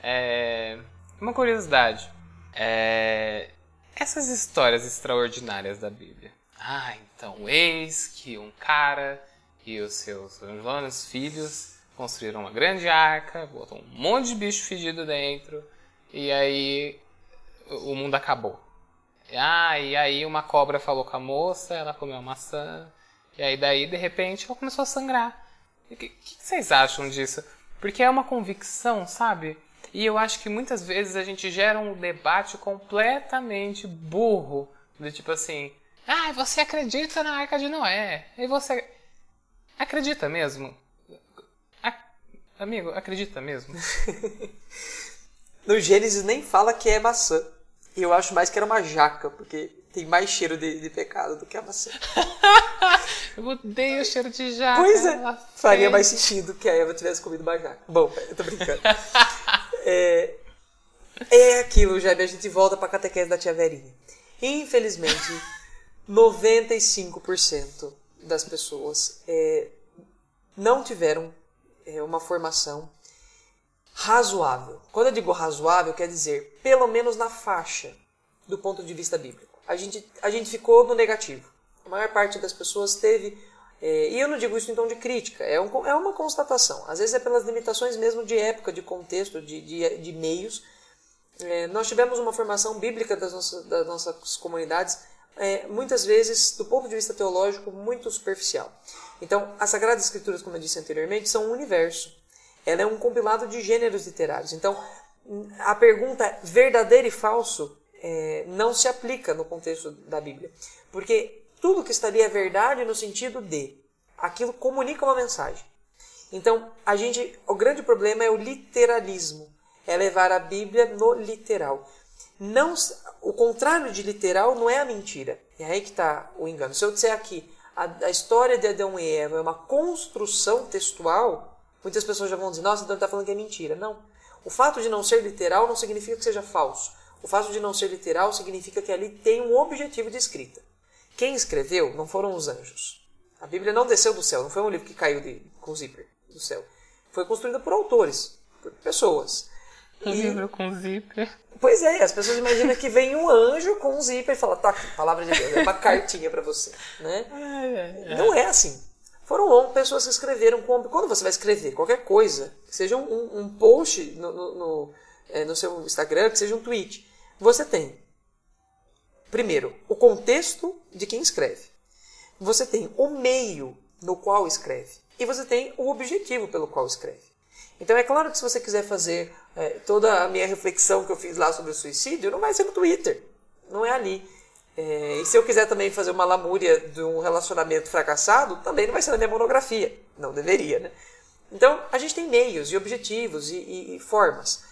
É... Uma curiosidade. É... Essas histórias extraordinárias da Bíblia. Ah, então, eis que um cara e os seus filhos construíram uma grande arca, botam um monte de bicho fedido dentro, e aí o mundo acabou. Ah, e aí uma cobra falou com a moça, ela comeu a maçã, e aí daí de repente ela começou a sangrar. O que, que vocês acham disso? Porque é uma convicção, sabe? E eu acho que muitas vezes a gente gera um debate completamente burro. Do tipo assim, ah, você acredita na Arca de Noé. E você acredita mesmo? amigo, acredita mesmo? *laughs* no Gênesis nem fala que é maçã. E eu acho mais que era uma jaca, porque tem mais cheiro de, de pecado do que a maçã. *laughs* eu odeio o cheiro de jaca. Pois é. Faria mais sentido que a Eva tivesse comido uma jaca. Bom, eu tô brincando. *laughs* é, é aquilo, Jaime. A gente volta pra catequese da tia Verinha. Infelizmente, 95% das pessoas é, não tiveram é, uma formação razoável. Quando eu digo razoável, quer dizer pelo menos na faixa do ponto de vista bíblico. A gente, a gente ficou no negativo. A maior parte das pessoas teve. É, e eu não digo isso em tom de crítica, é, um, é uma constatação. Às vezes é pelas limitações mesmo de época, de contexto, de, de, de meios. É, nós tivemos uma formação bíblica das nossas, das nossas comunidades, é, muitas vezes, do ponto de vista teológico, muito superficial. Então, as Sagradas Escrituras, como eu disse anteriormente, são um universo. Ela é um compilado de gêneros literários. Então, a pergunta verdadeiro e falso é, não se aplica no contexto da Bíblia. Porque tudo que estaria verdade no sentido de aquilo comunica uma mensagem. Então, a gente, o grande problema é o literalismo, é levar a Bíblia no literal. Não, o contrário de literal não é a mentira. É aí que está o engano. Se eu disser aqui, a, a, história de Adão e Eva é uma construção textual, muitas pessoas já vão dizer, nossa, então está falando que é mentira. Não. O fato de não ser literal não significa que seja falso. O fato de não ser literal significa que ali tem um objetivo de escrita. Quem escreveu não foram os anjos. A Bíblia não desceu do céu, não foi um livro que caiu de, com zíper do céu. Foi construída por autores, por pessoas. Um e... livro com zíper. Pois é, as pessoas imaginam que vem um anjo com um zíper e fala, tá aqui, palavra de Deus, é uma cartinha para você. Né? É, é, Não é assim. Foram pessoas que escreveram. Quando você vai escrever qualquer coisa, que seja um, um post no, no, no, é, no seu Instagram, que seja um tweet, você tem, primeiro, o contexto de quem escreve. Você tem o meio no qual escreve. E você tem o objetivo pelo qual escreve. Então é claro que se você quiser fazer é, toda a minha reflexão que eu fiz lá sobre o suicídio, não vai ser no Twitter. Não é ali. É, e se eu quiser também fazer uma lamúria de um relacionamento fracassado, também não vai ser na minha monografia. Não deveria, né? Então, a gente tem meios e objetivos e, e, e formas.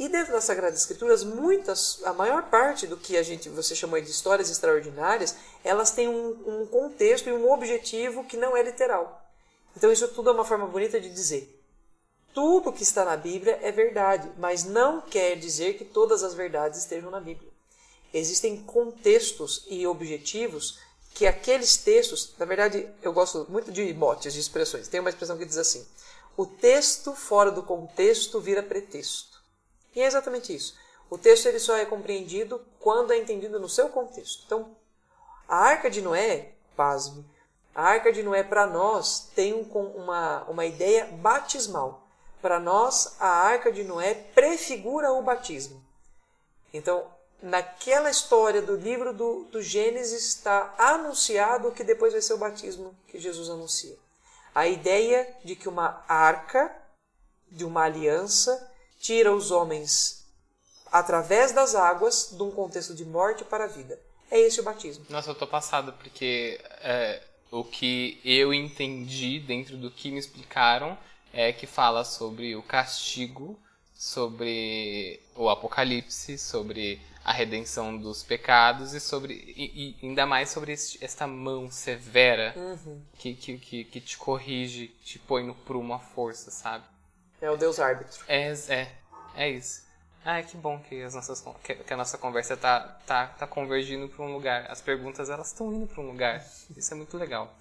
E dentro das Sagradas Escrituras, muitas, a maior parte do que a gente você chamou de histórias extraordinárias, elas têm um, um contexto e um objetivo que não é literal. Então, isso tudo é uma forma bonita de dizer tudo que está na Bíblia é verdade, mas não quer dizer que todas as verdades estejam na Bíblia. Existem contextos e objetivos que aqueles textos, na verdade, eu gosto muito de motes, de expressões. Tem uma expressão que diz assim: o texto fora do contexto vira pretexto. E é exatamente isso. O texto ele só é compreendido quando é entendido no seu contexto. Então, a Arca de Noé, pasme, a Arca de Noé para nós tem um, uma, uma ideia batismal. Para nós, a arca de Noé prefigura o batismo. Então, naquela história do livro do, do Gênesis está anunciado que depois vai ser o batismo que Jesus anuncia. A ideia de que uma arca, de uma aliança, tira os homens através das águas de um contexto de morte para a vida. É esse o batismo. Nossa, eu tô passado porque é, o que eu entendi dentro do que me explicaram é que fala sobre o castigo sobre o apocalipse, sobre a redenção dos pecados e sobre e, e ainda mais sobre este, esta mão severa Uhum. que, que, que, te corrige, te põe no prumo à força, sabe? É o Deus árbitro. É, é, é isso. Ah, que bom que, as nossas, que a nossa conversa tá, tá, tá convergindo para um lugar. As perguntas, elas estão indo para um lugar. Isso é muito legal.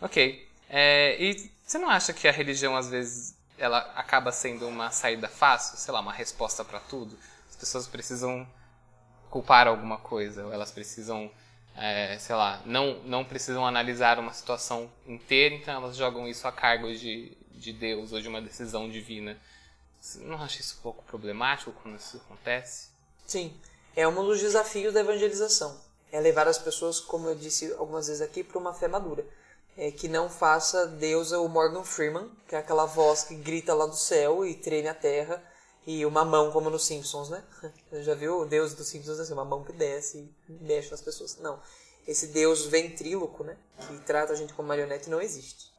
Ok. É, e você não acha que a religião, às vezes, ela acaba sendo uma saída fácil? Sei lá, uma resposta para tudo? As pessoas precisam culpar alguma coisa, ou elas precisam, é, sei lá, não, não precisam analisar uma situação inteira, então elas jogam isso a cargo de, de Deus ou de uma decisão divina. Você não acha isso um pouco problemático quando isso acontece? Sim, é um dos desafios da evangelização. É levar as pessoas, como eu disse algumas vezes aqui, para uma fé madura. É que não faça Deus o Morgan Freeman, que é aquela voz que grita lá do céu e treme a terra, e uma mão como nos Simpsons, né? Você *laughs* já viu o Deus dos Simpsons assim, uma mão que desce e mexe nas pessoas. Não. Esse Deus ventríloco, né? Que trata a gente como marionete não existe.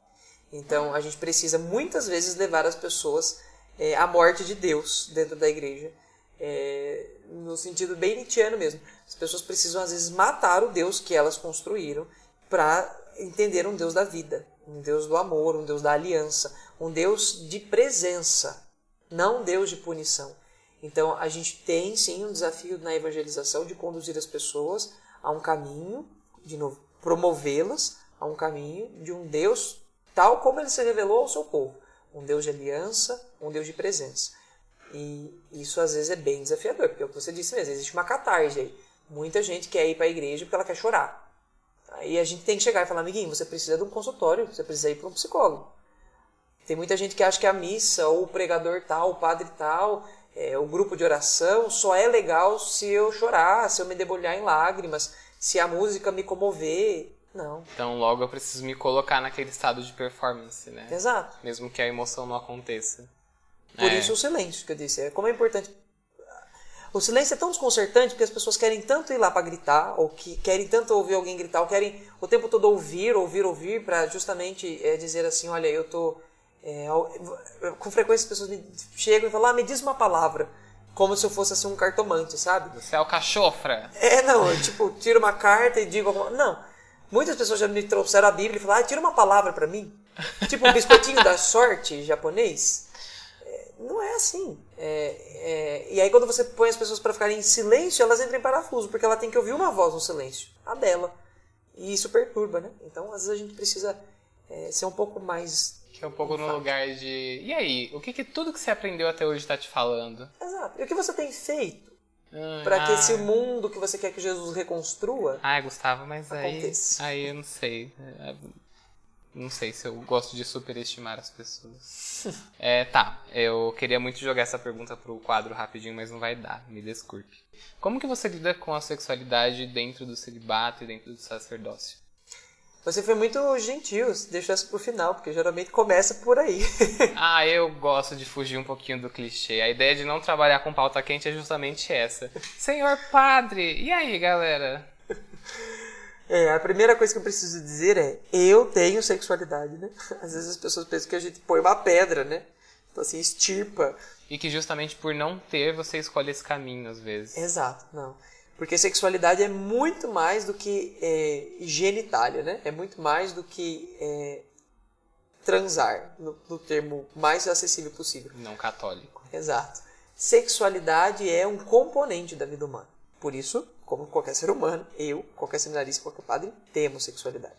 Então a gente precisa muitas vezes levar as pessoas é, à morte de Deus dentro da igreja. É, no sentido bem nietzscheano mesmo. As pessoas precisam às vezes matar o Deus que elas construíram para entender um Deus da vida, um Deus do amor, um Deus da aliança, um Deus de presença, não um Deus de punição. Então a gente tem sim um desafio na evangelização de conduzir as pessoas a um caminho, de novo, promovê-las a um caminho de um Deus tal como ele se revelou ao seu povo, um Deus de aliança, um Deus de presença. E isso às vezes é bem desafiador, porque é o que você disse mesmo, existe uma catarse aí. Muita gente quer ir para a igreja porque ela quer chorar. Aí a gente tem que chegar e falar, amiguinho, você precisa de um consultório, você precisa ir para um psicólogo. Tem muita gente que acha que a missa, ou o pregador tal, o padre tal, é, o grupo de oração só é legal se eu chorar, se eu me debulhar em lágrimas, se a música me comover. Não. Então logo eu preciso me colocar naquele estado de performance, né? Exato. Mesmo que a emoção não aconteça. Por É. isso o silêncio que eu disse. É como é importante. O silêncio é tão desconcertante porque as pessoas querem tanto ir lá para gritar, ou que querem tanto ouvir alguém gritar, ou querem o tempo todo ouvir, ouvir, ouvir, para justamente é, dizer assim: olha, eu tô. é, com frequência as pessoas me chegam e falam: ah, me diz uma palavra. Como se eu fosse assim um cartomante, sabe? Você é o cachofra. É, não, eu, tipo, tiro uma carta e digo alguma... Não. Muitas pessoas já me trouxeram a Bíblia e falaram, ah, tira uma palavra pra mim. *laughs* Tipo um biscoitinho da sorte japonês. É, não é assim. É, é, e aí quando você põe as pessoas pra ficarem em silêncio, elas entram em parafuso, porque ela tem que ouvir uma voz no silêncio, a dela. E isso perturba, né? Então, às vezes a gente precisa é, ser um pouco mais... Que é um pouco no lugar de. E aí? O que, que tudo que você aprendeu até hoje tá te falando? Exato. E o que você tem feito Ah, para que ah, esse mundo que você quer que Jesus reconstrua Ai, Gustavo, mas aí. Aconteça. Aí eu não sei. É, Não sei se eu gosto de superestimar as pessoas. *laughs* É, tá. Eu queria muito jogar essa pergunta pro quadro rapidinho, mas não vai dar. Me desculpe. Como que você lida com a sexualidade dentro do celibato e dentro do sacerdócio? Você foi muito gentil, deixou isso pro final, porque geralmente começa por aí. *laughs* Ah, eu gosto de fugir um pouquinho do clichê. A ideia de não trabalhar com pauta quente é justamente essa. Senhor padre, e aí, galera? É, a primeira coisa que eu preciso dizer é, eu tenho sexualidade, né? Às vezes as pessoas pensam que a gente põe uma pedra, né? Então assim, estirpa. E que justamente por não ter, você escolhe esse caminho às vezes. Exato, não. Porque sexualidade é muito mais do que é, genitália, né? É muito mais do que é, transar, no, no termo mais acessível possível. Não católico. Exato. Sexualidade é um componente da vida humana. Por isso, como qualquer ser humano, eu, qualquer seminarista, qualquer padre, temos sexualidade.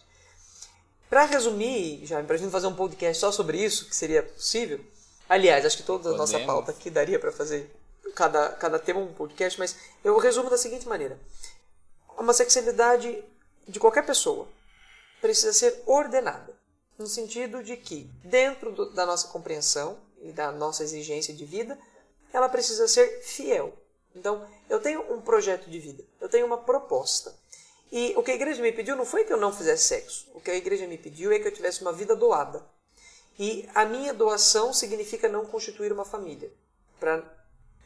Para resumir, já para a gente fazer um podcast só sobre isso, que seria possível. Aliás, acho que toda a nossa pauta aqui daria para fazer cada, cada tema um podcast, mas eu resumo da seguinte maneira: uma sexualidade de qualquer pessoa precisa ser ordenada, no sentido de que, dentro do- da nossa compreensão e da nossa exigência de vida, ela precisa ser fiel. Então, eu tenho um projeto de vida, eu tenho uma proposta. E o que a igreja me pediu não foi que eu não fizesse sexo. O que a igreja me pediu é que eu tivesse uma vida doada. E a minha doação significa não constituir uma família, pra,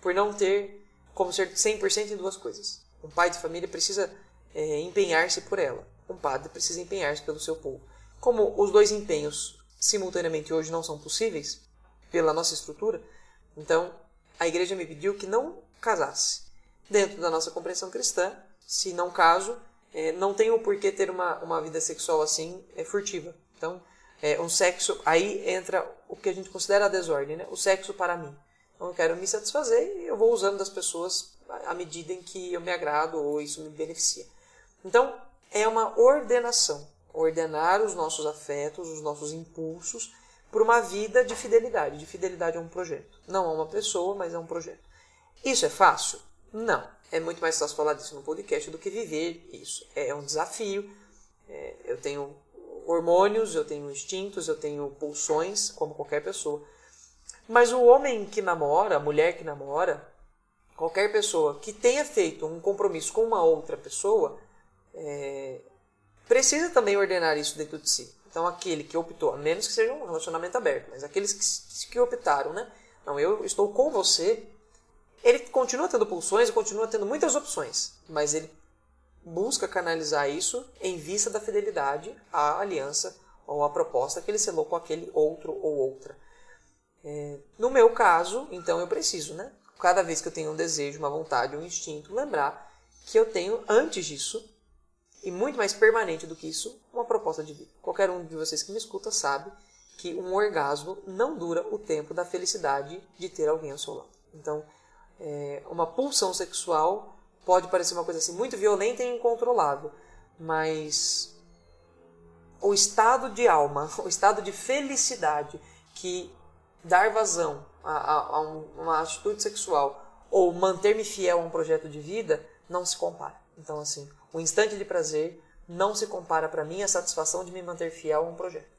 por não ter como ser 100% em duas coisas. Um pai de família precisa é, empenhar-se por ela. Um padre precisa empenhar-se pelo seu povo. Como os dois empenhos simultaneamente hoje não são possíveis pela nossa estrutura, então a igreja me pediu que não casasse. Dentro da nossa compreensão cristã, se não caso, é, não tenho por que ter uma, uma vida sexual assim é, furtiva. Então, é, um sexo, aí entra o que a gente considera a desordem, né? o sexo para mim. Eu quero me satisfazer e eu vou usando das pessoas à medida em que eu me agrado ou isso me beneficia. Então, é uma ordenação. Ordenar os nossos afetos, os nossos impulsos, por uma vida de fidelidade. De fidelidade a um projeto. Não a uma pessoa, mas a um projeto. Isso é fácil? Não. É muito mais fácil falar disso no podcast do que viver isso. É um desafio. É, eu tenho hormônios, eu tenho instintos, eu tenho pulsões, como qualquer pessoa. Mas o homem que namora, a mulher que namora, qualquer pessoa que tenha feito um compromisso com uma outra pessoa, é, precisa também ordenar isso dentro de si. Então, aquele que optou, a menos que seja um relacionamento aberto, mas aqueles que, que optaram, né? Não, eu estou com você, ele continua tendo pulsões e continua tendo muitas opções, mas ele busca canalizar isso em vista da fidelidade à aliança ou à proposta que ele selou com aquele outro ou outra. É, no meu caso, então eu preciso, né? Cada vez que eu tenho um desejo, uma vontade, um instinto, lembrar que eu tenho antes disso e muito mais permanente do que isso, uma proposta de vida. Qualquer um de vocês que me escuta sabe que um orgasmo não dura o tempo da felicidade de ter alguém ao seu lado. Então, é, uma pulsão sexual pode parecer uma coisa assim muito violenta e incontrolável, mas o estado de alma, *laughs* o estado de felicidade que dar vazão a, a, a uma atitude sexual ou manter-me fiel a um projeto de vida não se compara. Então, assim, o instante de prazer não se compara para mim à satisfação de me manter fiel a um projeto.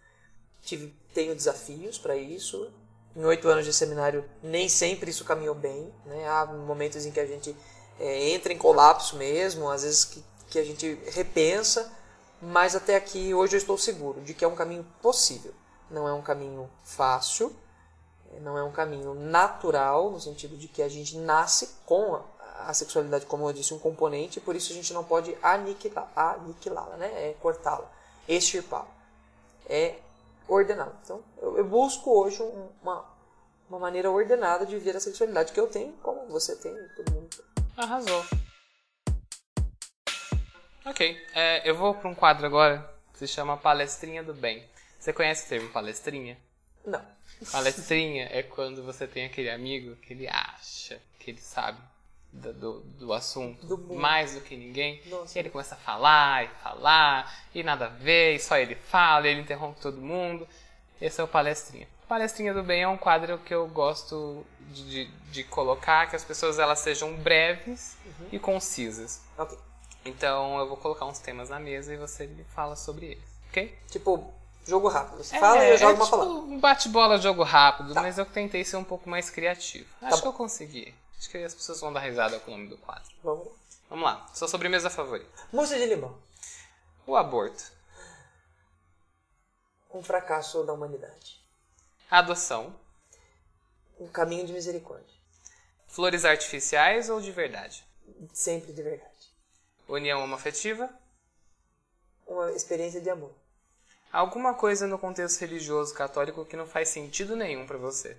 Tive, tenho desafios para isso. Em oito anos de seminário, nem sempre isso caminhou bem. Né? Há momentos em que a gente é, entra em colapso mesmo, às vezes que, que a gente repensa, mas até aqui hoje eu estou seguro de que é um caminho possível. Não é um caminho fácil, não é um caminho natural, no sentido de que a gente nasce com a sexualidade, como eu disse, um componente, por isso a gente não pode aniquilá-la, né? É cortá-la, extirpá-la. É ordená-la. Então, eu, eu, busco hoje uma, uma maneira ordenada de viver a sexualidade que eu tenho, como você tem, todo mundo tem. Arrasou. Ok, é, eu vou para um quadro agora que se chama Palestrinha do Bem. Você conhece o termo palestrinha? Não. Palestrinha é quando você tem aquele amigo que ele acha que ele sabe do, do, do assunto Do mais do que ninguém. Nossa. E ele começa a falar e falar, e nada a ver, e só ele fala, ele interrompe todo mundo. Esse é o Palestrinha. Palestrinha do Bem é um quadro que eu gosto de, de, de colocar, que as pessoas elas sejam breves e concisas. Ok. Então eu vou colocar uns temas na mesa e você me fala sobre eles, ok? Tipo, jogo rápido. Você fala e eu jogo é uma tipo palavra. um bate-bola jogo rápido, Tá. mas eu tentei ser um pouco mais criativo. Acho bom. que eu consegui. Acho que as pessoas vão dar risada com o nome do quadro. Vamos lá. Vamos lá, sua sobremesa favorita. Mousse de limão. O aborto. Um fracasso da humanidade. Adoção. Um caminho de misericórdia. Flores artificiais ou de verdade. Sempre de verdade. União homoafetiva. Uma experiência de amor. Alguma coisa no contexto religioso católico que não faz sentido nenhum pra você.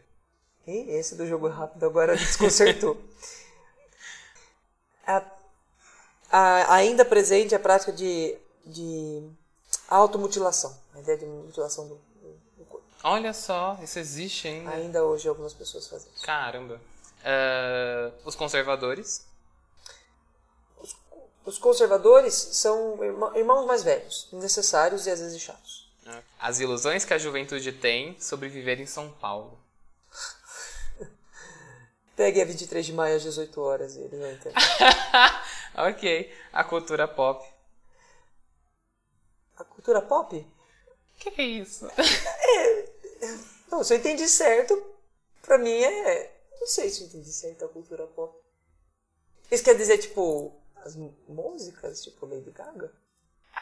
E esse do jogo rápido agora *laughs* desconcertou. a, a- ainda presente a prática de, de automutilação. A ideia de mutilação do, do- corpo. Olha só, isso existe ainda. Ainda hoje algumas pessoas fazem isso. Caramba. Ah, os conservadores. Os conservadores são irmã- irmãos mais velhos, necessários e às vezes chatos. As ilusões que a juventude tem sobre viver em São Paulo. *laughs* Pegue a 23 de maio às 18 horas e eles vão entender. *laughs* ok. A cultura pop. A cultura pop? Que que é isso? *laughs* Não, se eu entendi certo, pra mim é. Não sei se eu entendi certo a cultura pop. Isso quer dizer, tipo, as músicas, tipo Lady Gaga?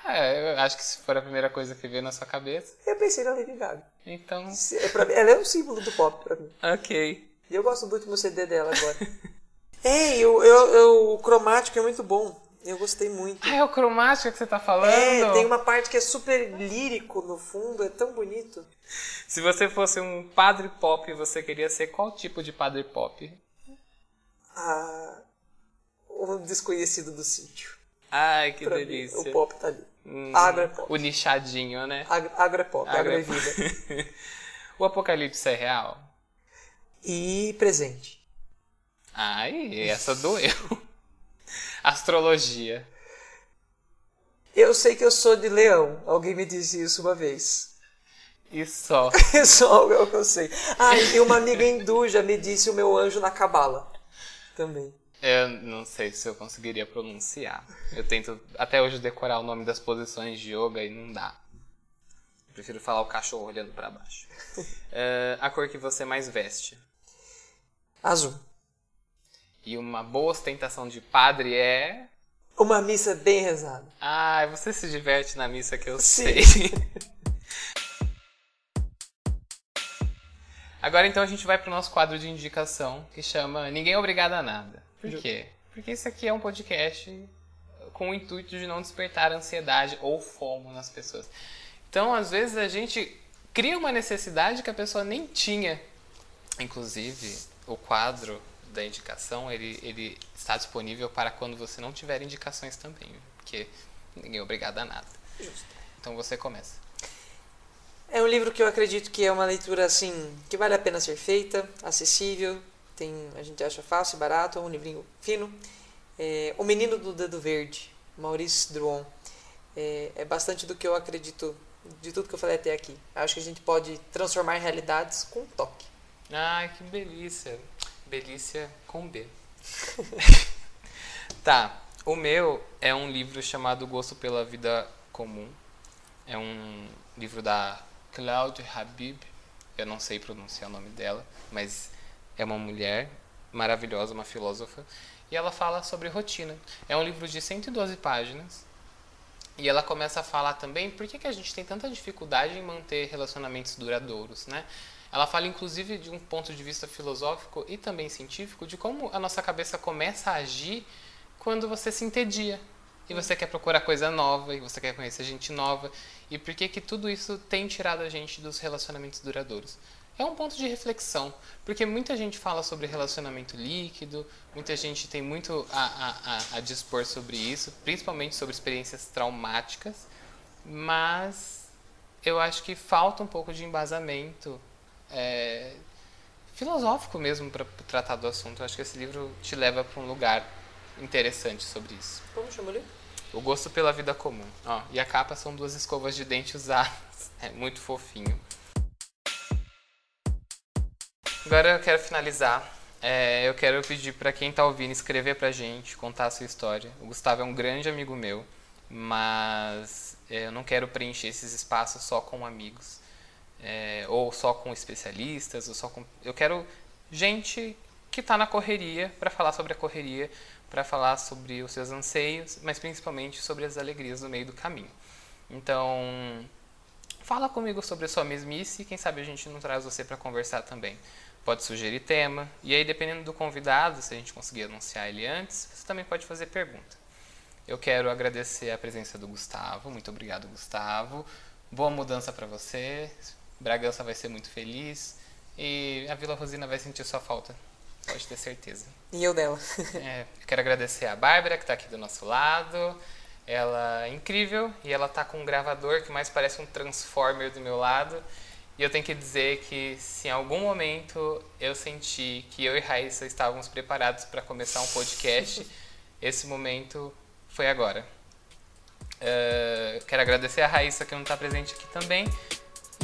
Ah, eu acho que se for a primeira coisa que veio na sua cabeça, Eu pensei na Lady Gaga. então. Se- é pra ela é um símbolo do pop pra mim. Ok. E eu gosto do último CD dela agora. *laughs* Ei, eu, eu, eu- o cromático é muito bom. Eu gostei muito. Ah, é o cromática que você tá falando? É, tem uma parte que é super lírico no fundo, é tão bonito. Se você fosse um padre pop, você queria ser qual tipo de padre pop? a, o desconhecido do sítio. Ai, que Pra mim, delícia. o pop tá ali. Hum, Agro é pop. O nichadinho, né? Agro, agro é pop, agro, Agro é é vida. *laughs* o apocalipse é real? E presente. Ai, essa doeu. *laughs* Astrologia. Eu sei que eu sou de leão. Alguém me disse isso uma vez. E só. É *laughs* só algo que eu sei. Ah, e uma amiga hindu já me disse o meu anjo na cabala. Também. Eu não sei se eu conseguiria pronunciar. Eu tento até hoje decorar o nome das posições de yoga e não dá. Eu prefiro falar o cachorro olhando pra baixo. Eh, *laughs* a cor que você mais veste. Azul. E uma boa ostentação de padre é. Uma missa bem rezada. Ai, você se diverte na missa que eu Sim. sei. *laughs* Agora então a gente vai pro nosso quadro de indicação que chama Ninguém é Obrigado a Nada. Por quê? Porque esse aqui é um podcast com o intuito de não despertar ansiedade ou fomo nas pessoas. Então, às vezes, a gente cria uma necessidade que a pessoa nem tinha. Inclusive, o quadro da indicação, ele, ele está disponível para quando você não tiver indicações também, porque ninguém é obrigado a nada. Então você começa. É um livro que eu acredito que é uma leitura assim que vale a pena ser feita, acessível, tem a gente acha fácil, barato, é um livrinho fino. É, o Menino do Dedo Verde, Maurice Druon. É, é bastante do que eu acredito de tudo que eu falei até aqui. Acho que a gente pode transformar realidades com um toque. Ai, que delícia. Delícia com B. *laughs* tá, o meu é um livro chamado Gosto pela Vida Comum. É um livro da Claude Habib. Eu não sei pronunciar o nome dela, mas é uma mulher maravilhosa, uma filósofa. E ela fala sobre rotina. É um livro de 112 páginas. E ela começa a falar também por que, que a gente tem tanta dificuldade em manter relacionamentos duradouros, né? Ela fala inclusive de um ponto de vista filosófico e também científico de como a nossa cabeça começa a agir quando você se entedia. E você quer procurar coisa nova, e você quer conhecer gente nova. E por que que tudo isso tem tirado a gente dos relacionamentos duradouros? É um ponto de reflexão, porque muita gente fala sobre relacionamento líquido, muita gente tem muito a, a, a, a dispor sobre isso, principalmente sobre experiências traumáticas, mas eu acho que falta um pouco de embasamento é, filosófico mesmo para tratar do assunto. Eu acho que esse livro te leva para um lugar interessante sobre isso. Como chama o livro? O gosto pela vida comum. Ó, e a capa são duas escovas de dente usadas. *laughs* É muito fofinho. Agora eu quero finalizar. É, eu quero pedir para quem está ouvindo escrever pra gente, contar a sua história. O Gustavo é um grande amigo meu, mas é, eu não quero preencher esses espaços só com amigos, é, ou só com especialistas, ou só com. Eu quero gente que está na correria para falar sobre a correria, para falar sobre os seus anseios, mas principalmente sobre as alegrias no meio do caminho. Então, fala comigo sobre a sua mesmice quem sabe a gente não traz você para conversar também. Pode sugerir tema, e aí dependendo do convidado, se a gente conseguir anunciar ele antes, você também pode fazer pergunta. Eu quero agradecer a presença do Gustavo, muito obrigado Gustavo. Boa mudança para você, Bragança vai ser muito feliz e a Vila Rosina vai sentir sua falta, pode ter certeza. E eu dela. *laughs* É, eu quero agradecer a Bárbara, que está aqui do nosso lado. Ela é incrível e ela tá com um gravador que mais parece um transformer do meu lado. E eu tenho que dizer que se em algum momento eu senti que eu e Raíssa estávamos preparados para começar um podcast, *laughs* esse momento foi agora. Uh, quero agradecer a Raíssa que não está presente aqui também.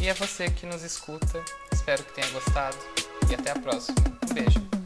E a você que nos escuta. Espero que tenha gostado. E até a próxima. Um beijo.